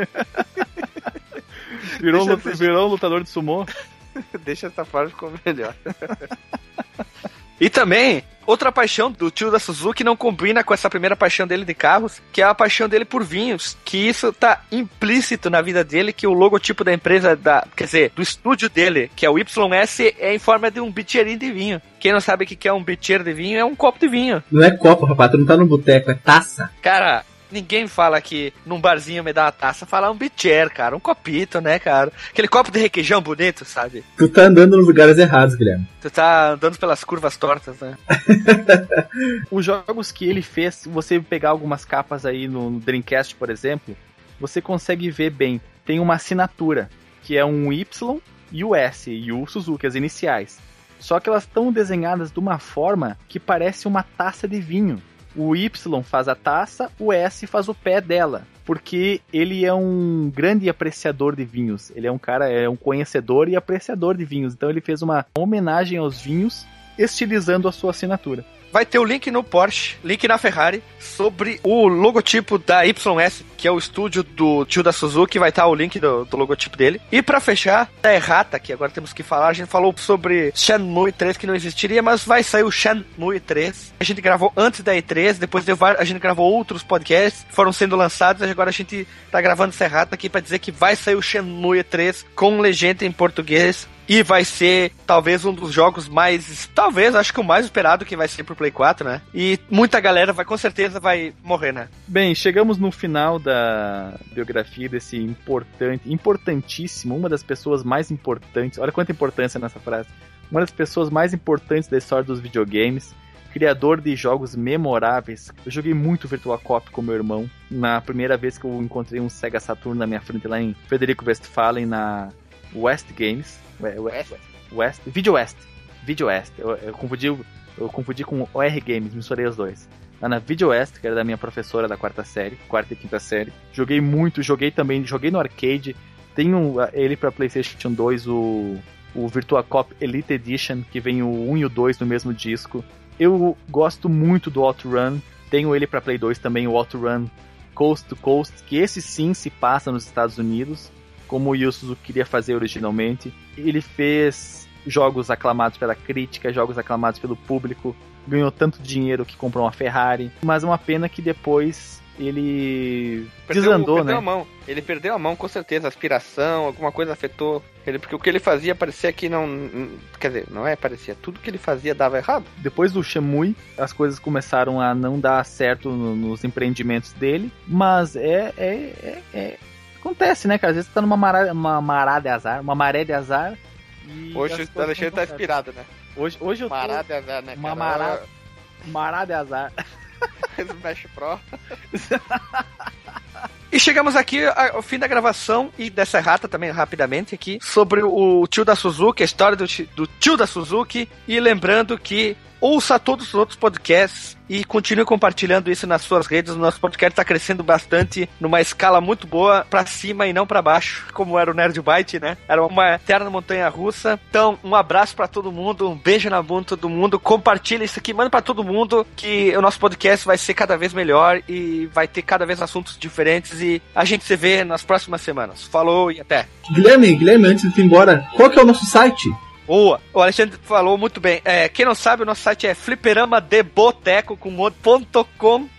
virou, um, virou um lutador de sumô? Deixa essa frase ficou melhor. E também, outra paixão do tio da Suzuki não combina com essa primeira paixão dele de carros, que é a paixão dele por vinhos, que isso tá implícito na vida dele, que o logotipo da empresa, da, quer dizer, do estúdio dele, que é o YS, é em forma de um bicheirinho de vinho. Quem não sabe o que é um bicheiro de vinho, é um copo de vinho. Não é copo, rapaz, tu não tá no boteco, é taça. Cara, Ninguém fala que num barzinho me dá uma taça, fala um bicher, cara, um copito, né, cara? Aquele copo de requeijão bonito, sabe? Tu tá andando nos lugares errados, Guilherme. Tu tá andando pelas curvas tortas, né? Os jogos que ele fez, se você pegar algumas capas aí no Dreamcast, por exemplo, você consegue ver bem. Tem uma assinatura, que é um Y e o S, e o Suzuki, as iniciais. Só que elas estão desenhadas de uma forma que parece uma taça de vinho. O Y faz a taça, o S faz o pé dela. Porque ele é um grande apreciador de vinhos. Ele é um cara, é um conhecedor e apreciador de vinhos. Então ele fez uma homenagem aos vinhos, estilizando a sua assinatura. Vai ter o link no Porsche, link na Ferrari, sobre o logotipo da YS, que é o estúdio do tio da Suzuki, vai estar o link do, do logotipo dele. E para fechar, da errata, que agora temos que falar, a gente falou sobre Shenmue 3 que não existiria, mas vai sair o Shenmue 3. A gente gravou antes da E3, depois de, a gente gravou outros podcasts, foram sendo lançados, agora a gente tá gravando essa errata aqui para dizer que vai sair o Shenmue 3 com legenda em português e vai ser talvez um dos jogos mais. Talvez, acho que o mais esperado que vai ser pro Play 4, né? E muita galera vai, com certeza, vai morrer, né? Bem, chegamos no final da biografia desse importante, importantíssimo, uma das pessoas mais importantes. Olha quanta importância nessa frase. Uma das pessoas mais importantes da história dos videogames criador de jogos memoráveis. Eu joguei muito Virtua Cop com meu irmão. Na primeira vez que eu encontrei um Sega Saturn na minha frente lá em Frederico Westphalen, na West Games. West? West? Video West. Video West. Eu, eu, confundi, eu confundi com OR Games, misturei os dois. Lá na Video West, que era da minha professora da quarta série, quarta e quinta série. Joguei muito, joguei também, joguei no arcade. Tenho ele para PlayStation 2, o, o Virtua Cop Elite Edition, que vem o 1 e o 2 no mesmo disco. Eu gosto muito do Outrun. Tenho ele para Play 2 também, o Outrun Coast to Coast, que esse sim se passa nos Estados Unidos como o Yu queria fazer originalmente. Ele fez jogos aclamados pela crítica, jogos aclamados pelo público, ganhou tanto dinheiro que comprou uma Ferrari, mas é uma pena que depois ele perdeu, desandou, perdeu né? A mão. Ele perdeu a mão, com certeza, a aspiração, alguma coisa afetou ele, porque o que ele fazia parecia que não. Quer dizer, não é parecia, tudo que ele fazia dava errado. Depois do Shenmue, as coisas começaram a não dar certo no, nos empreendimentos dele, mas é, é, é, é Acontece, né, cara? Às vezes tá numa maré, uma maré de azar, uma maré de azar. hoje o Alexandre tá inspirado, né? Hoje, hoje eu tô... Mará de azar, né, Uma mará... Mará de azar. Smash Pro. E chegamos aqui ao fim da gravação e dessa rata também rapidamente aqui sobre o tio da Suzuki, a história do, do tio da Suzuki. E lembrando que ouça todos os outros podcasts e continue compartilhando isso nas suas redes. O nosso podcast está crescendo bastante, numa escala muito boa, para cima e não para baixo, como era o Nerd Byte, né? Era uma eterna montanha russa. Então, um abraço para todo mundo, um beijo na bunda todo mundo. Compartilha isso aqui, manda para todo mundo que o nosso podcast vai ser cada vez melhor e vai ter cada vez assuntos diferentes e a gente se vê nas próximas semanas. Falou e até. Guilherme, Guilherme, antes de ir embora, qual que é o nosso site? Boa. O Alexandre falou muito bem. É, quem não sabe, o nosso site é fliperamadeboteco com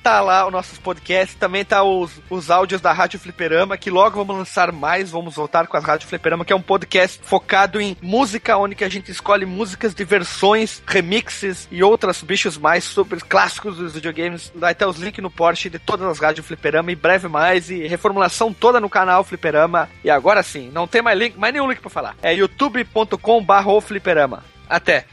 Tá lá os nossos podcasts. Também tá os, os áudios da Rádio Fliperama, que logo vamos lançar mais. Vamos voltar com a Rádio Fliperama, que é um podcast focado em música, onde a gente escolhe músicas de versões, remixes e outros bichos mais sobre clássicos dos videogames. Vai ter os links no Porsche de todas as rádios Fliperama, em breve mais. E reformulação toda no canal Fliperama. E agora sim, não tem mais link, mais nenhum link pra falar. É youtube.com.br Fliperama. Até!